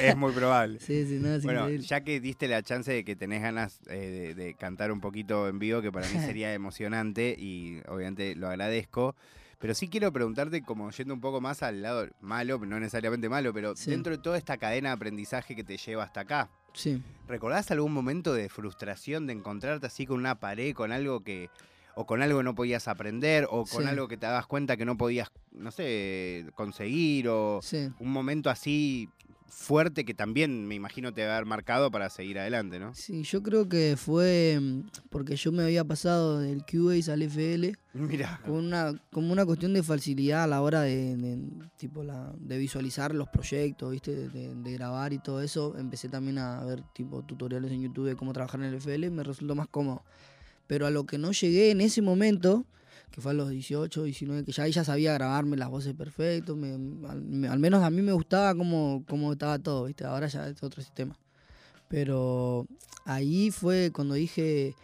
Es, muy, probable. [laughs] Sí, sí, no, bueno, ya que diste la chance de que tenés ganas eh, de, cantar un poquito en vivo, que para mí [laughs] sería emocionante y obviamente lo agradezco. Pero sí quiero preguntarte, como yendo un poco más al lado malo, no necesariamente malo, pero dentro de toda esta cadena de aprendizaje que te lleva hasta acá. Sí. ¿Recordás algún momento de frustración de encontrarte así con una pared, con algo que, o con algo no podías aprender, o con algo que te das cuenta que no podías, no sé, conseguir, o un momento así fuerte que también me imagino te va a haber marcado para seguir adelante, ¿no? Sí, yo creo que fue mm, porque yo me había pasado del Cubase al FL. [laughs] Mira. Con una, como una cuestión de facilidad a la hora de, tipo la, de visualizar los proyectos, ¿viste? De, grabar y todo eso. Empecé también a ver tipo tutoriales en YouTube de cómo trabajar en el FL, me resultó más cómodo. Pero a lo que no llegué en ese momento que fue a los 18, 19, que ya ella sabía grabarme las voces perfecto, al, menos a mí me gustaba cómo, cómo estaba todo, ¿viste? Ahora ya es otro sistema. Pero ahí fue cuando dije,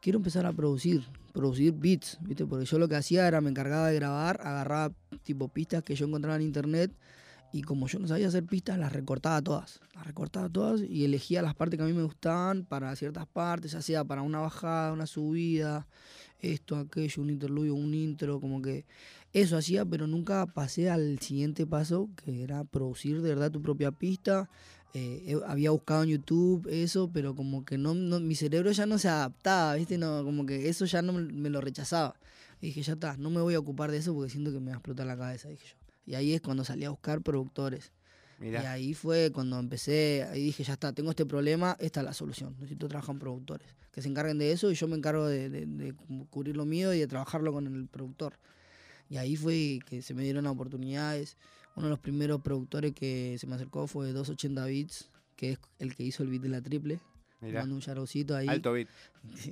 quiero empezar a producir, producir beats, ¿viste? Porque yo lo que hacía era me encargaba de grabar, agarraba tipo pistas que yo encontraba en internet y como yo no sabía hacer pistas, las recortaba todas. Las recortaba todas y elegía las partes que a mí me gustaban para ciertas partes, ya sea para una bajada, una subida, esto, aquello, un interludio, un intro, como que eso hacía, pero nunca pasé al siguiente paso, que era producir de verdad tu propia pista. Eh, había buscado en YouTube eso, pero como que no, mi cerebro ya no se adaptaba, ¿viste? No, como que eso ya no me, lo rechazaba. Dije, ya está, no me voy a ocupar de eso porque siento que me va a explotar la cabeza, dije yo. Y ahí es cuando salí a buscar productores. Y ahí fue cuando empecé, ahí dije, ya está, tengo este problema, esta es la solución. Necesito trabajar con productores que se encarguen de eso y yo me encargo de, cubrir lo mío y de trabajarlo con el productor. Y ahí fue que se me dieron oportunidades. Uno de los primeros productores que se me acercó fue 280 Bits, que es el que hizo el beat de la triple. Mirá. un charocito ahí. Alto beat.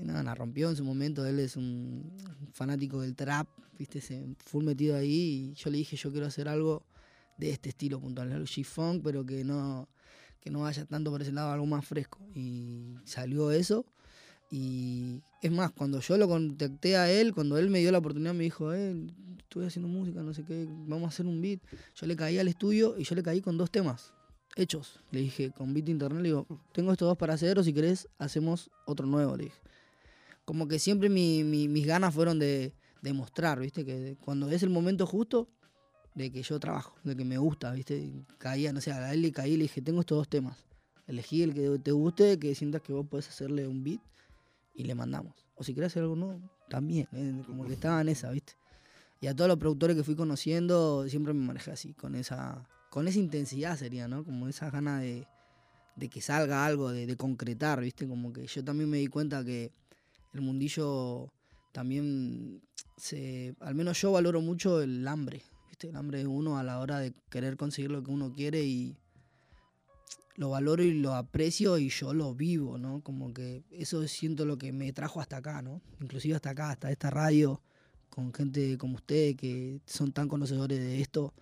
No, la rompió en su momento. Él es un fanático del trap, viste, se full metido ahí. Y yo le dije, yo quiero hacer algo de este estilo puntual, el G-Funk, pero que no, que no vaya tanto por ese lado, algo más fresco. Y salió eso. Y es más, cuando yo lo contacté a él, cuando él me dio la oportunidad, me dijo, eh, estoy haciendo música, no sé qué, vamos a hacer un beat. Yo le caí al estudio y yo le caí con dos temas hechos. Le dije, con beat internet, le digo, tengo estos dos para hacer, o si querés, hacemos otro nuevo, le dije. Como que siempre mis ganas fueron de, demostrar, ¿viste? Que cuando es el momento justo, de que yo trabajo, de que me gusta, ¿viste? Caía, no sé, a él le caí y le dije, tengo estos dos temas. Elegí el que te guste, que sientas que vos podés hacerle un beat y le mandamos. O si querés hacer algo nuevo, también. ¿eh? Como que estaba en esa, ¿viste? Y a todos los productores que fui conociendo, siempre me manejé así, con esa, con esa intensidad sería, ¿no? Como esa gana de, de que salga algo, de, de, concretar, ¿viste? Como que yo también me di cuenta que el mundillo también se. Al menos yo valoro mucho el hambre, El hambre de uno a la hora de querer conseguir lo que uno quiere y lo valoro y lo aprecio y yo lo vivo, ¿no? Como que eso siento lo que me trajo hasta acá, ¿no? Inclusive hasta acá, hasta esta radio, con gente como usted que son tan conocedores de esto.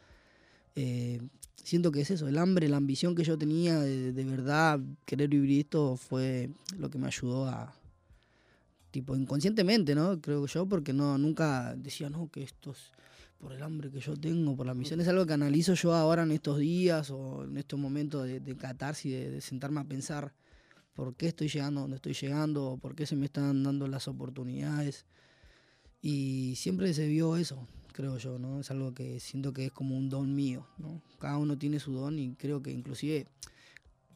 Eh, siento que es eso, el hambre, la ambición que yo tenía de, verdad querer vivir esto fue lo que me ayudó a, tipo, inconscientemente, ¿no? Creo yo, porque no, nunca decía, no, que estos por el hambre que yo tengo, por la misión. Es algo que analizo yo ahora en estos días o en estos momentos de, de catarsis, de, sentarme a pensar por qué estoy llegando donde estoy llegando, por qué se me están dando las oportunidades. Y siempre se vio eso, creo yo, ¿no? Es algo que siento que es como un don mío, ¿no? Cada uno tiene su don y creo que inclusive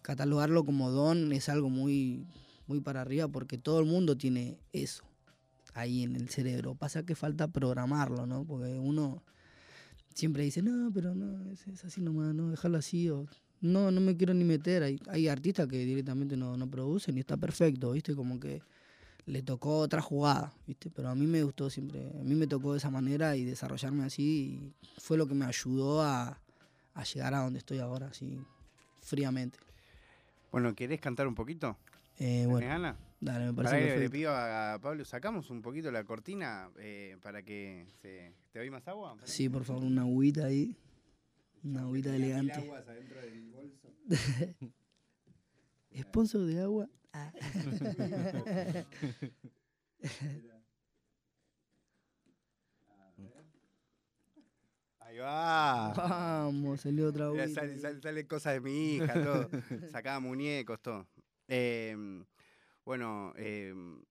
catalogarlo como don es algo muy, muy para arriba porque todo el mundo tiene eso ahí en el cerebro. Pasa que falta programarlo, ¿no? Porque uno siempre dice, no, pero no, es, así nomás, no, dejarlo así. O, no, no me quiero ni meter. Hay, hay artistas que directamente no, no producen y está perfecto, ¿viste? Como que le tocó otra jugada, ¿viste? Pero a mí me gustó siempre, a mí me tocó de esa manera y desarrollarme así y fue lo que me ayudó a, a llegar a donde estoy ahora, así fríamente. Bueno, ¿querés cantar un poquito? Eh, bueno. Dale, me parece que le pido a Pablo, sacamos un poquito la cortina eh, para que se... ¿Te doy más agua? Sí, por favor, una agüita ahí. Una agüita elegante. [laughs] Sponsor de agua. Ah. [laughs] Ahí va. Vamos, salió otra Mira, agüita. sale, sale- salen cosas de mi hija, todo. Sacaba muñecos, todo. Em, bueno, em,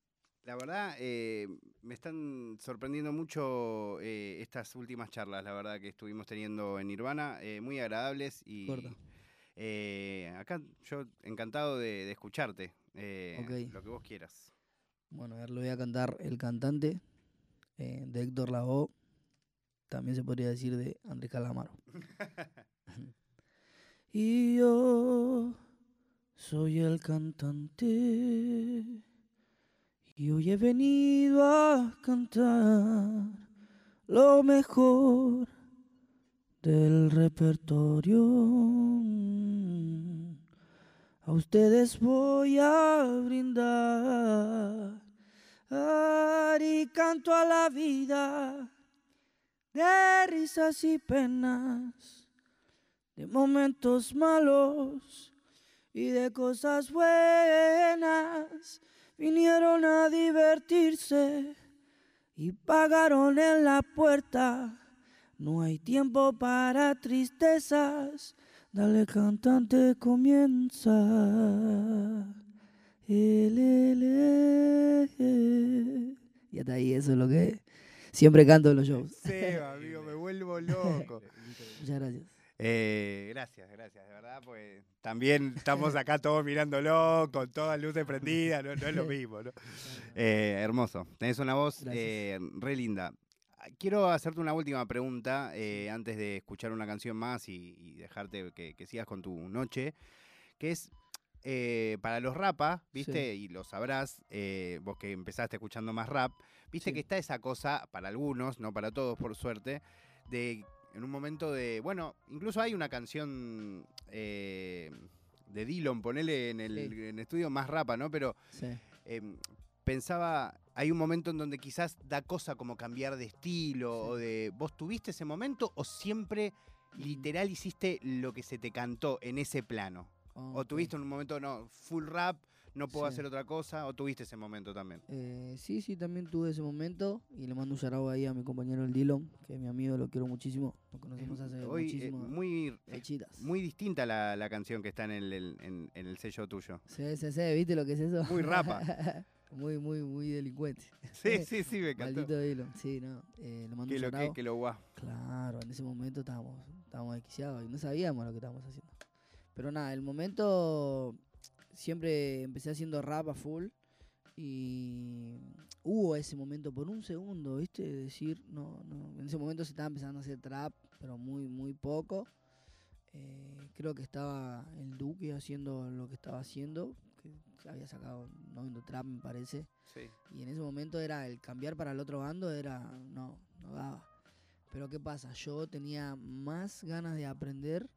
la verdad, eh, me están sorprendiendo mucho eh, estas últimas charlas, la verdad, que estuvimos teniendo en Nirvana, eh, muy agradables y acá yo encantado de, de escucharte, lo que vos quieras. Bueno, a ver, le voy a cantar El Cantante de Héctor Lavoe. También se podría decir de Andrés Calamaro. [laughs] [laughs] y yo soy el cantante. Y hoy he venido a cantar lo mejor del repertorio. A ustedes voy a brindar y canto a la vida de risas y penas, de momentos malos y de cosas buenas. Vinieron a divertirse y pagaron en la puerta. No hay tiempo para tristezas. Dale cantante comienza. El. Y hasta ahí, eso es lo que siempre canto en los shows. Seba, amigo, me vuelvo loco. [laughs] Muchas gracias. Eh, gracias, gracias, de verdad, pues también estamos acá todos mirándolo con todas las luces prendidas, no, no es lo mismo, ¿no? [laughs] Eh, hermoso, tenés una voz eh, re linda. Quiero hacerte una última pregunta eh, antes de escuchar una canción más y, y dejarte que, que sigas con tu noche, que es eh, para los rapa, ¿viste? Y lo sabrás, eh, vos que empezaste escuchando más rap, ¿viste Sí. que está esa cosa, para algunos, no para todos por suerte, de en un momento de, bueno, incluso hay una canción eh, de Dillon, ponele en el, Sí. en el estudio más rapa, ¿no? Pero Sí. em, pensaba, hay un momento en donde quizás da cosa como cambiar de estilo o de, ¿vos tuviste ese momento o siempre literal hiciste lo que se te cantó en ese plano? ¿O tuviste un momento, no, full rap, no puedo Sí. hacer otra cosa? ¿O tuviste ese momento también? Eh, sí, sí, también tuve ese momento y le mando un shout ahí a mi compañero el Dillon, que es mi amigo, lo quiero muchísimo. Nos conocemos hace Hoy, eh, muchísimo. muy, es fechitas. muy distinta la, la canción que está en el, el- en- en el sello tuyo. Sí, sí, sí, ¿viste lo que es eso? Muy rapa. [laughs] muy, muy, muy delincuente. Sí, sí, sí, me [laughs] encantó. Maldito Dillon. Sí, no. Eh, le mando Que un lo que, que lo guá. Claro, en ese momento estábamos, estábamos desquiciados y no sabíamos lo que estábamos haciendo. Pero nada, el momento siempre empecé haciendo rap a full y hubo ese momento por un segundo, ¿viste? De decir, no, no, en ese momento se estaba empezando a hacer trap, pero muy, muy poco. Eh, creo que estaba el Duque haciendo lo que estaba haciendo, que había sacado no trap me parece. Sí. Y en ese momento era el cambiar para el otro bando, era, no, no daba. Pero ¿qué pasa? Yo tenía más ganas de aprender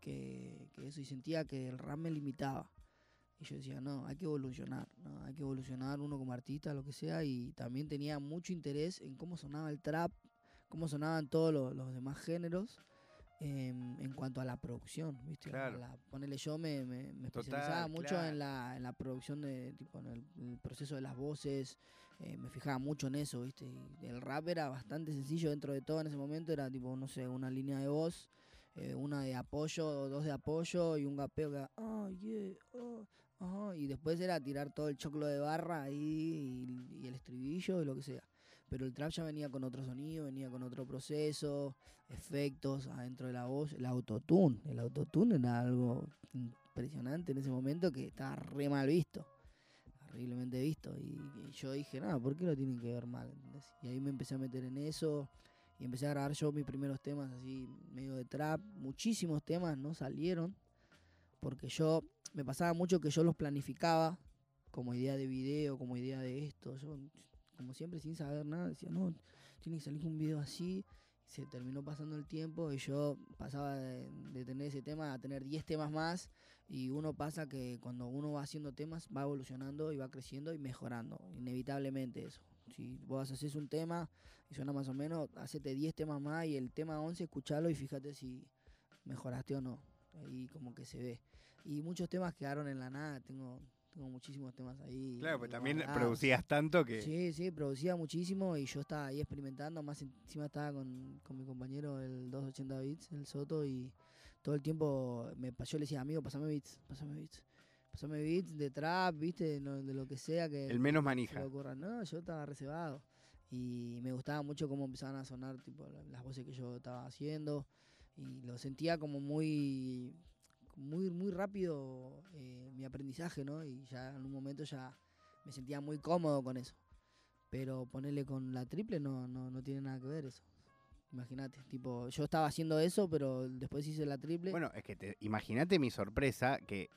que, que eso y sentía que el rap me limitaba. Y yo decía, no, hay que evolucionar, ¿no? hay que evolucionar uno como artista, lo que sea. Y también tenía mucho interés en cómo sonaba el trap, cómo sonaban todos los, los demás géneros em, en cuanto a la producción, ¿viste? Claro. la- ponele yo, me, me, me Total, especializaba mucho claro. en, la, en la producción, de tipo en el, el proceso de las voces, eh, me fijaba mucho en eso, ¿viste? Y el rap era bastante sencillo dentro de todo en ese momento, era tipo, no sé, una línea de voz, eh, una de apoyo, dos de apoyo y un gapeo que era, ah, yeah, ah, ajá", y después era tirar todo el choclo de barra ahí y, el estribillo y lo que sea. Pero el trap ya venía con otro sonido, venía con otro proceso, efectos adentro de la voz, el autotune. El autotune era algo impresionante en ese momento que estaba re mal visto, horriblemente visto. Y, yo dije, no, ¿por qué lo tienen que ver mal? Y ahí me empecé a meter en eso y empecé a grabar yo mis primeros temas así, medio de trap. Muchísimos temas no salieron porque yo, me pasaba mucho que yo los planificaba como idea de video, como idea de esto. Yo, como siempre, sin saber nada, decía, no, tiene que salir un video así. Se terminó pasando el tiempo y yo pasaba de, tener ese tema a tener 10 temas más. Y uno pasa que cuando uno va haciendo temas, va evolucionando y va creciendo y mejorando. Inevitablemente eso. Si vos haces un tema y suena más o menos, hacete 10 temas más y el tema 11, escuchalo y fíjate si, mejoraste o no. Ahí como que se ve. Y muchos temas quedaron en la nada, tengo, tengo muchísimos temas ahí. Claro, pues también producías tanto que. Sí, sí, producía muchísimo y yo estaba ahí experimentando, más encima estaba con, con mi compañero el 280 bits, el Soto, y todo el tiempo me, yo le decía, amigo, pasame beats, pasame beats. Pasame beats de trap, viste, de, lo- de lo que sea que El menos manija. No, yo estaba reservado. Y me gustaba mucho cómo empezaban a sonar tipo la- las voces que yo estaba haciendo. Y lo sentía como muy muy muy rápido eh, mi aprendizaje, ¿no? Y ya en un momento ya me sentía muy cómodo con eso. Pero ponerle con la triple no, no, no tiene nada que ver eso. Imagínate, tipo, yo estaba haciendo eso, pero después hice la triple. Bueno, es que te- imagínate mi sorpresa que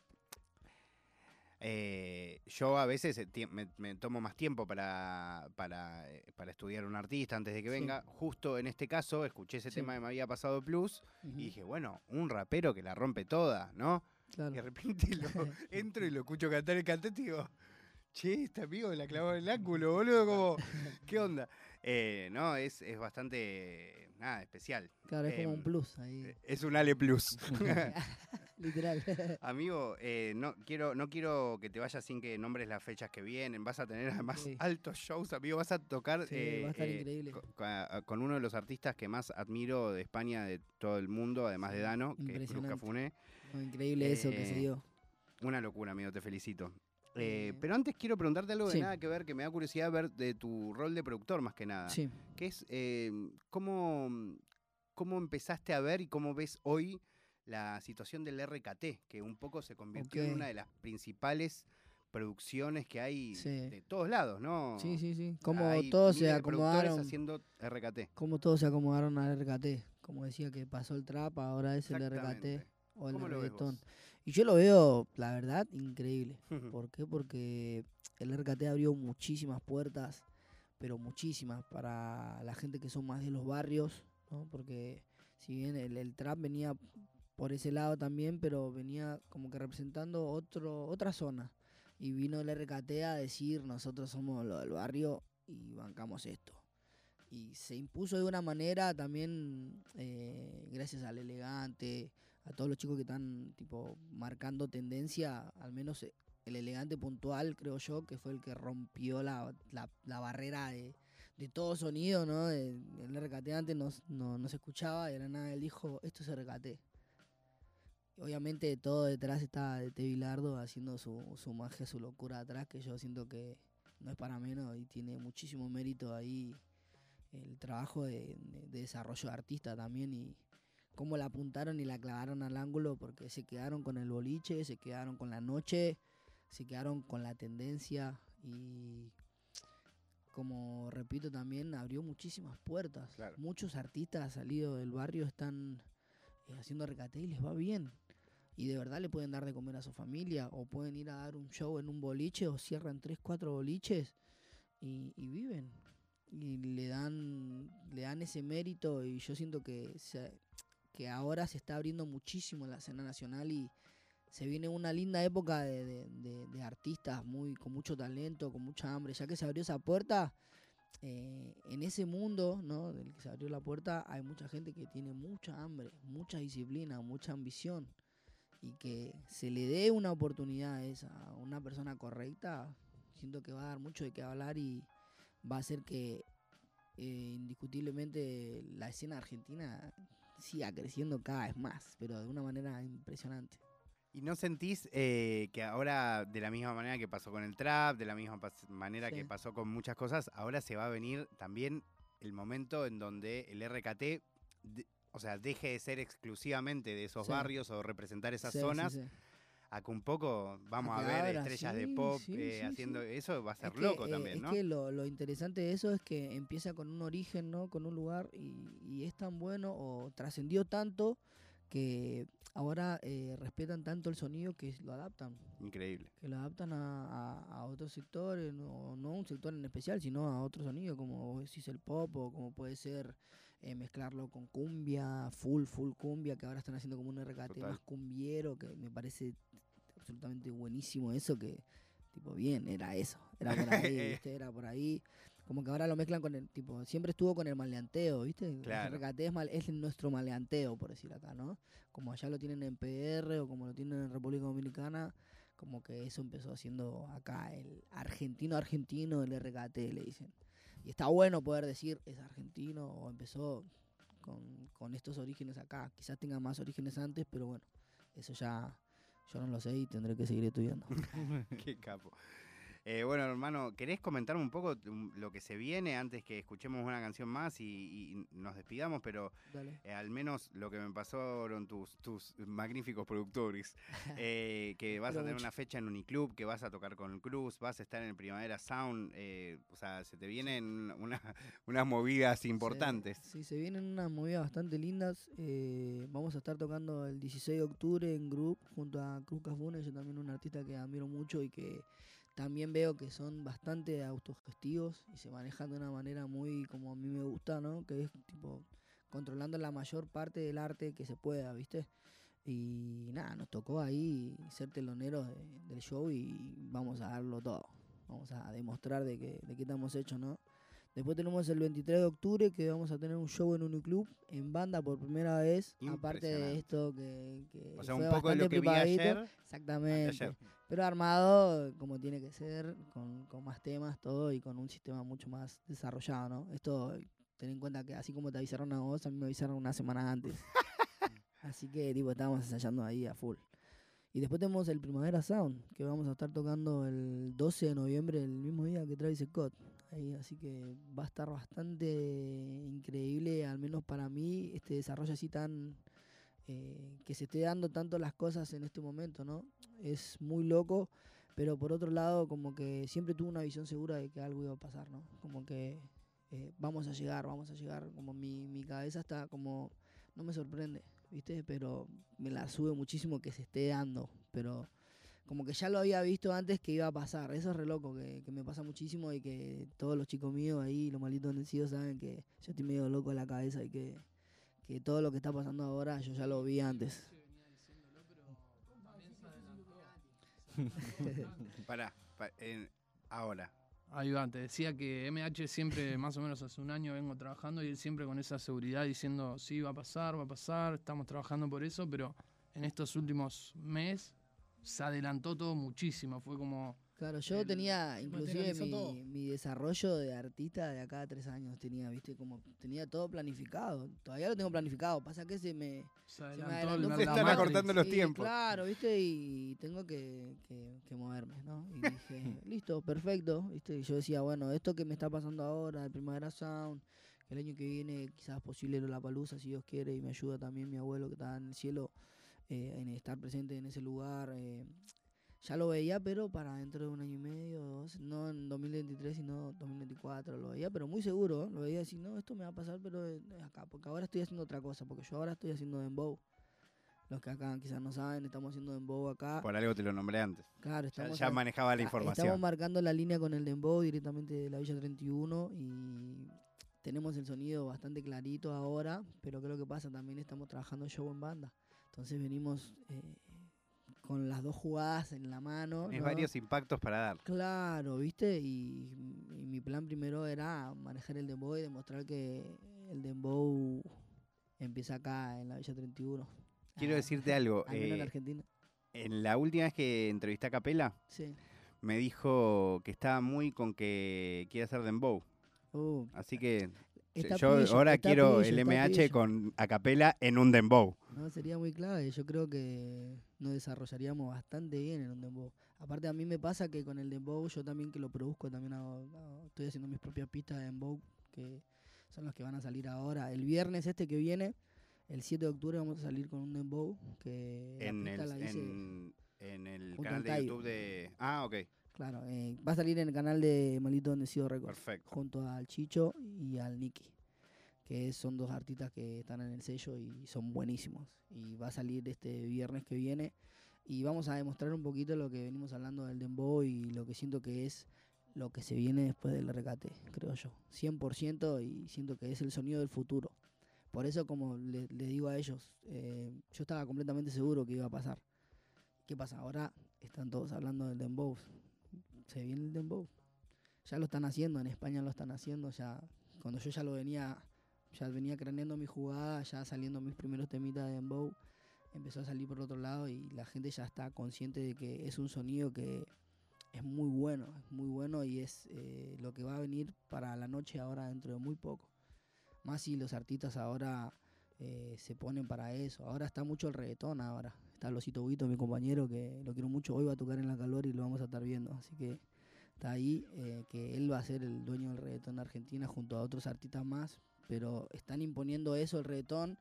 eh, yo a veces eh, me, me tomo más tiempo para, para, eh, para estudiar un artista antes de que Sí. venga. Justo en este caso escuché ese Sí. tema que me había pasado Plus y dije, bueno, un rapero que la rompe toda, ¿no? claro. Y de repente lo, [laughs] [laughs] entro y lo escucho cantar el cantante y digo, che, este amigo la clavó en el ángulo, boludo, como, ¿qué onda? Eh, no, es, es bastante, nada, especial. Claro, es como un em, plus ahí. Eh, Es un Ale Plus. [laughs] [laughs] Literal. [laughs] Amigo, eh, no, quiero, no quiero que te vayas sin que nombres las fechas que vienen. Vas a tener además altos shows, amigo. Vas a tocar Sí, eh, va a estar increíble. co- ca- con uno de los artistas que más admiro de España, de todo el mundo, además de Dano, que es Cruz. Cafuné. Increíble eso que se dio. Una locura, amigo, te felicito. Eh, Eh, pero antes quiero preguntarte algo de sí. nada que ver, que me da curiosidad ver de tu rol de productor más que nada. Sí. que es eh, cómo, cómo empezaste a ver y cómo ves hoy la situación del RKT, que un poco se convirtió en una de las principales producciones que hay Sí. de todos lados, ¿no? Sí, sí, sí. Como Hay todos se acomodaron. haciendo RKT. Como todos se acomodaron al RKT. Como decía que pasó el trap, ahora es el RKT o el ¿Cómo lo ves reggaetón. Y yo lo veo, la verdad, increíble. ¿Por qué? Porque el RKT abrió muchísimas puertas, pero muchísimas, para la gente que son más de los barrios, ¿no? Porque si bien el, el trap venía por ese lado también, pero venía como que representando otro, otra zona. Y vino el RKT a decir, nosotros somos lo del barrio y bancamos esto. Y se impuso de una manera también, eh, gracias al elegante, a todos los chicos que están tipo marcando tendencia, al menos eh, el elegante puntual, creo yo, que fue el que rompió la, la- barrera de, de todo sonido, ¿no? El RKT antes no, no, no se escuchaba y de la nada él dijo, esto es RKT. Y Obviamente todo detrás está de T. Bilardo haciendo su, su magia, su locura atrás, que yo siento que no es para menos y tiene muchísimo mérito ahí el trabajo de- de desarrollo de artista también y cómo la apuntaron y la clavaron al ángulo porque se quedaron con el boliche, se quedaron con la noche, se quedaron con la tendencia y como repito también abrió muchísimas puertas. Claro. Muchos artistas salidos del barrio están eh, haciendo recate y les va bien. Y de verdad le pueden dar de comer a su familia o pueden ir a dar un show en un boliche o cierran tres, cuatro boliches y, y viven. Y le dan, le dan ese mérito y yo siento que, se- que ahora se está abriendo muchísimo la escena nacional y se viene una linda época de, artistas muy con mucho talento, con mucha hambre. Ya que se abrió esa puerta, eh, en ese mundo ¿no? del que se abrió la puerta hay mucha gente que tiene mucha hambre, mucha disciplina, mucha ambición. Y que se le dé una oportunidad a esa, a una persona correcta, siento que va a dar mucho de qué hablar y va a hacer que eh, indiscutiblemente la escena argentina siga creciendo cada vez más, pero de una manera impresionante. ¿Y no sentís eh, que ahora, de la misma manera que pasó con el trap, de la misma manera Sí. que pasó con muchas cosas, ahora se va a venir también el momento en donde el RKT, de- o sea, deje de ser exclusivamente de esos Sí. barrios o representar esas Sí, sí, zonas, sí. A que un poco vamos A a, ver estrellas de pop sí, eh, sí, haciendo eso, va a ser Es que, loco eh, también, es ¿no? que lo, lo interesante de eso es que empieza con un origen, ¿no? Con un lugar y, y es tan bueno o trascendió tanto que ahora eh, respetan tanto el sonido que lo adaptan. Increíble. que lo adaptan a, a- a otros sectores, no, no un sector en especial, sino a otro sonido, como decís el pop, o como puede ser eh, mezclarlo con cumbia, full, full cumbia, que ahora están haciendo como un RKT Total. más cumbiero, que me parece absolutamente buenísimo eso, que tipo bien, era eso, era por ahí, [laughs] ¿viste? era por ahí. como que ahora lo mezclan con el tipo, siempre estuvo con el maleanteo, ¿viste? Claro. El RKT es, mal- es nuestro maleanteo, por decir acá, ¿no? Como allá lo tienen en PR o como lo tienen en República Dominicana, como que eso empezó haciendo acá el argentino argentino del RKT, le dicen. Y está bueno poder decir es argentino o empezó con, con estos orígenes acá. Quizás tenga más orígenes antes, pero bueno, eso ya yo no lo sé y tendré que seguir estudiando. [laughs] Qué capo. Eh, bueno, hermano, ¿querés comentarme un poco lo que se viene antes que escuchemos una canción más y, y nos despidamos? Pero eh, al menos lo que me pasaron tus, tus magníficos productores, [laughs] eh, que vas a tener una fecha en Uniclub, que vas a tocar con Cruz, vas a estar en el Primavera Sound, eh, o sea, se te vienen una- unas movidas importantes. Sí, sí, se vienen unas movidas bastante lindas. eh, vamos a estar tocando el 16 de octubre en Group junto a Cruz Cafune, yo también un artista que admiro mucho y que también veo que son bastante autogestivos y se manejan de una manera muy como a mí me gusta, ¿no? Que es tipo controlando la mayor parte del arte que se pueda, ¿viste? Y nada, nos tocó ahí ser teloneros de- del show y vamos a darlo todo. Vamos a demostrar de que, de qué estamos hechos, ¿no? Después tenemos el 23 de octubre que vamos a tener un show en Uniclub en banda por primera vez. Aparte de esto que, que O sea, fue un poco de lo bastante que vi ayer. Exactamente. ayer. Pero armado como tiene que ser, con, con más temas, todo y con un sistema mucho más desarrollado, ¿no? Esto, ten en cuenta que así como te avisaron a vos, a mí me avisaron una semana antes. [laughs] así que, tipo, estábamos ensayando ahí a full. Y después tenemos el Primavera Sound, que vamos a estar tocando el 12 de noviembre, el mismo día que Travis Scott. Así que va a estar bastante increíble, al menos para mí, este desarrollo así tan... eh, que se esté dando tanto las cosas en este momento, ¿no? Es muy loco, pero por otro lado, como que siempre tuve una visión segura de que algo iba a pasar, ¿no? Como que eh, vamos a llegar, vamos a llegar, como mi, mi cabeza está como... No me sorprende, ¿viste? Pero me la sube muchísimo que se esté dando, pero como que ya lo había visto antes que iba a pasar. Eso es re loco, que, que me pasa muchísimo y que todos los chicos míos ahí, los malditos vencidos, saben que yo estoy medio loco de la cabeza y que, que todo lo que está pasando ahora yo ya lo vi antes. [laughs] Pará, pa- en- ahora. Ahí va, te decía que MH siempre, [laughs] más o menos hace un año vengo trabajando y él siempre con esa seguridad diciendo, sí, va a pasar, va a pasar, estamos trabajando por eso, pero en estos últimos meses se adelantó todo muchísimo, fue como... Claro, yo El- tenía inclusive mi, mi desarrollo de artista de acá a tres años tenía, viste, como tenía todo planificado. Todavía lo tengo planificado, pasa que se me, Se se me adelantó Se están acortando los Sí, tiempos. Claro, viste, y tengo que, que- que moverme, ¿no? Y dije, [laughs] listo, perfecto, viste. Y yo decía, bueno, esto que me está pasando ahora, el Primavera Sound, que el año que viene quizás posible la palusa, si Dios quiere, y me ayuda también mi abuelo que está en el cielo, eh, en estar presente en ese lugar. eh, ya lo veía, pero para dentro de un año y medio, dos, no en 2023, sino 2024 lo veía, pero muy seguro, ¿eh? lo veía así, no, esto me va a pasar, pero es acá, porque ahora estoy haciendo otra cosa, porque yo ahora estoy haciendo dembow. Los que acá quizás no saben, estamos haciendo dembow acá. Por algo te lo nombré antes. Claro, Ya, estamos ya manejaba la información. Estamos marcando la línea con el dembow directamente de la Villa 31 y tenemos el sonido bastante clarito ahora, pero creo que pasa también estamos trabajando show en banda. Entonces venimos eh, con las dos jugadas en la mano. Tienes ¿no? varios impactos para dar. Claro, ¿viste? Y, y mi plan primero era manejar el dembow y demostrar que el dembow empieza acá en la Villa 31. Quiero Ah, decirte algo. [laughs] al menos en eh, Argentina. en la última vez que entrevisté a Capela, Sí. me dijo que estaba muy con que quiere hacer dembow. Uh, Así que está yo pillo, ahora está quiero pillo, el MH pillo. con a Capela en un dembow. No, sería muy clave. Yo creo que nos desarrollaríamos bastante bien en un dembow. Aparte a mí me pasa que con el dembow, yo también que lo produzco, también hago- hago- estoy haciendo mis propias pistas de dembow, que son las que van a salir ahora. El viernes este que viene, el 7 de octubre, vamos a salir con un dembow, que la En el, pista la hice- en, en el canal al de. YouTube de... Ah, ok. Claro, eh, va a salir en el canal de Malito Bendecido Records. Perfecto. Junto al Chicho y al Nicky. Que son dos artistas que están en el sello y son buenísimos. Y va a salir este viernes que viene. Y vamos a demostrar un poquito lo que venimos hablando del Dembow y lo que siento que es lo que se viene después del recate, creo yo. 100% y siento que es el sonido del futuro. Por eso, como le, le digo a ellos, eh, yo estaba completamente seguro que iba a pasar. ¿Qué pasa? Ahora están todos hablando del Dembow. Se viene el Dembow. ya lo están haciendo, en España lo están haciendo, ya cuando yo ya lo venía, ya venía craneando mi jugada, ya saliendo mis primeros temitas de Dembow, empezó a salir por otro lado y la gente ya está consciente de que es un sonido que es muy bueno, es muy bueno y es eh, lo que va a venir para la noche ahora dentro de muy poco. Más si los artistas ahora eh, se ponen para eso. Ahora está mucho el reggaetón ahora. Está Losito mi compañero, que lo quiero mucho. Hoy va a tocar en la calor y lo vamos a estar viendo. Así que está ahí, eh, que él va a ser el dueño del reggaetón de Argentina junto a otros artistas más. Pero están imponiendo eso, el reggaetón,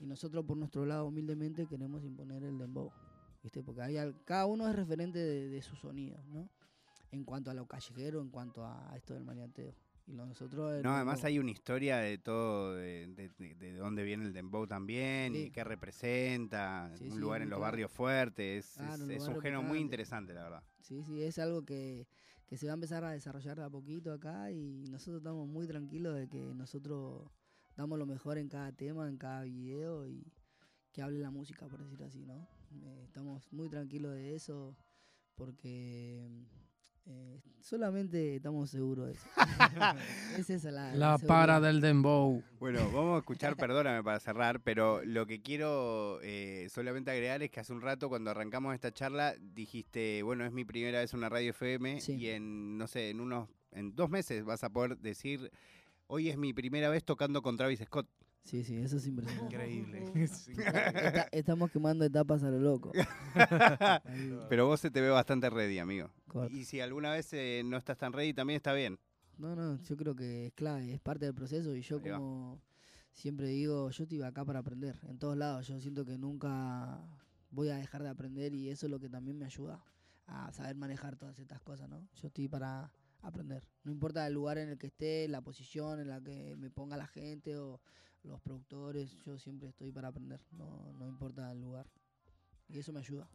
y nosotros por nuestro lado humildemente queremos imponer el dembow. ¿viste? Porque hay cada uno es referente de, su sonido, ¿no? En cuanto a lo callejero, en cuanto a esto del maniateo. Y nosotros no, además hay una historia de todo, de, de, dónde viene el dembow también y qué representa, un lugar en los barrios fuertes, es, un género muy interesante, la verdad. Sí, sí, es algo que, que se va a empezar a desarrollar de a poquito acá y nosotros estamos muy tranquilos de que nosotros damos lo mejor en cada tema, en cada video y que hable la música, por decir así, ¿no? Eh, estamos muy tranquilos de eso porque eh, solamente estamos seguros de eso. [laughs] es esa la, la, para del dembow. Bueno, vamos a escuchar, perdóname para cerrar, pero lo que quiero eh, solamente agregar es que hace un rato cuando arrancamos esta charla dijiste, bueno, es mi primera vez en una radio FM y en, no sé, en unos, en dos meses vas a poder decir, hoy es mi primera vez tocando con Travis Scott. Sí, sí, eso es impresionante. Increíble. [laughs] estamos quemando etapas a lo loco. [laughs] Pero vos se te ve bastante ready, amigo. Y si alguna vez eh, no estás tan ready, también está bien. No, no, yo creo que es clave, es parte del proceso y yo como siempre digo, yo estoy acá para aprender, en todos lados. Yo siento que nunca voy a dejar de aprender y eso es lo que también me ayuda a saber manejar todas estas cosas, ¿no? Yo estoy para aprender. No importa el lugar en el que esté, la posición en la que me ponga la gente o los productores, yo siempre estoy para aprender, no, no importa el lugar. Y eso me ayuda.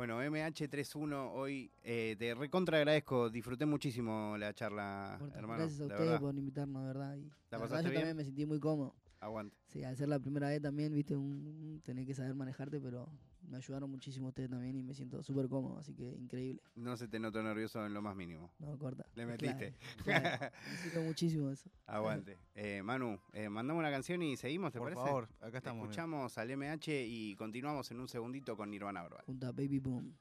Bueno, MH31, hoy eh, te recontra agradezco, disfruté muchísimo la charla, hermano. Gracias a ustedes por invitarnos, de verdad. Y ¿La, yo también me sentí muy cómodo. Aguante. Sí, al ser la primera vez también, viste, un, tener que saber manejarte, pero me ayudaron muchísimo ustedes también y me siento súper cómodo, así que increíble. No se te notó nervioso en lo más mínimo. No, corta. Le metiste. Necesito muchísimo eso. Aguante. [laughs] Eh, Manu, eh, mandamos una canción y seguimos, ¿te Por parece? Por favor, acá estamos. Escuchamos al MH y continuamos en un segundito con Nirvana Verbal. Junta Baby Boom.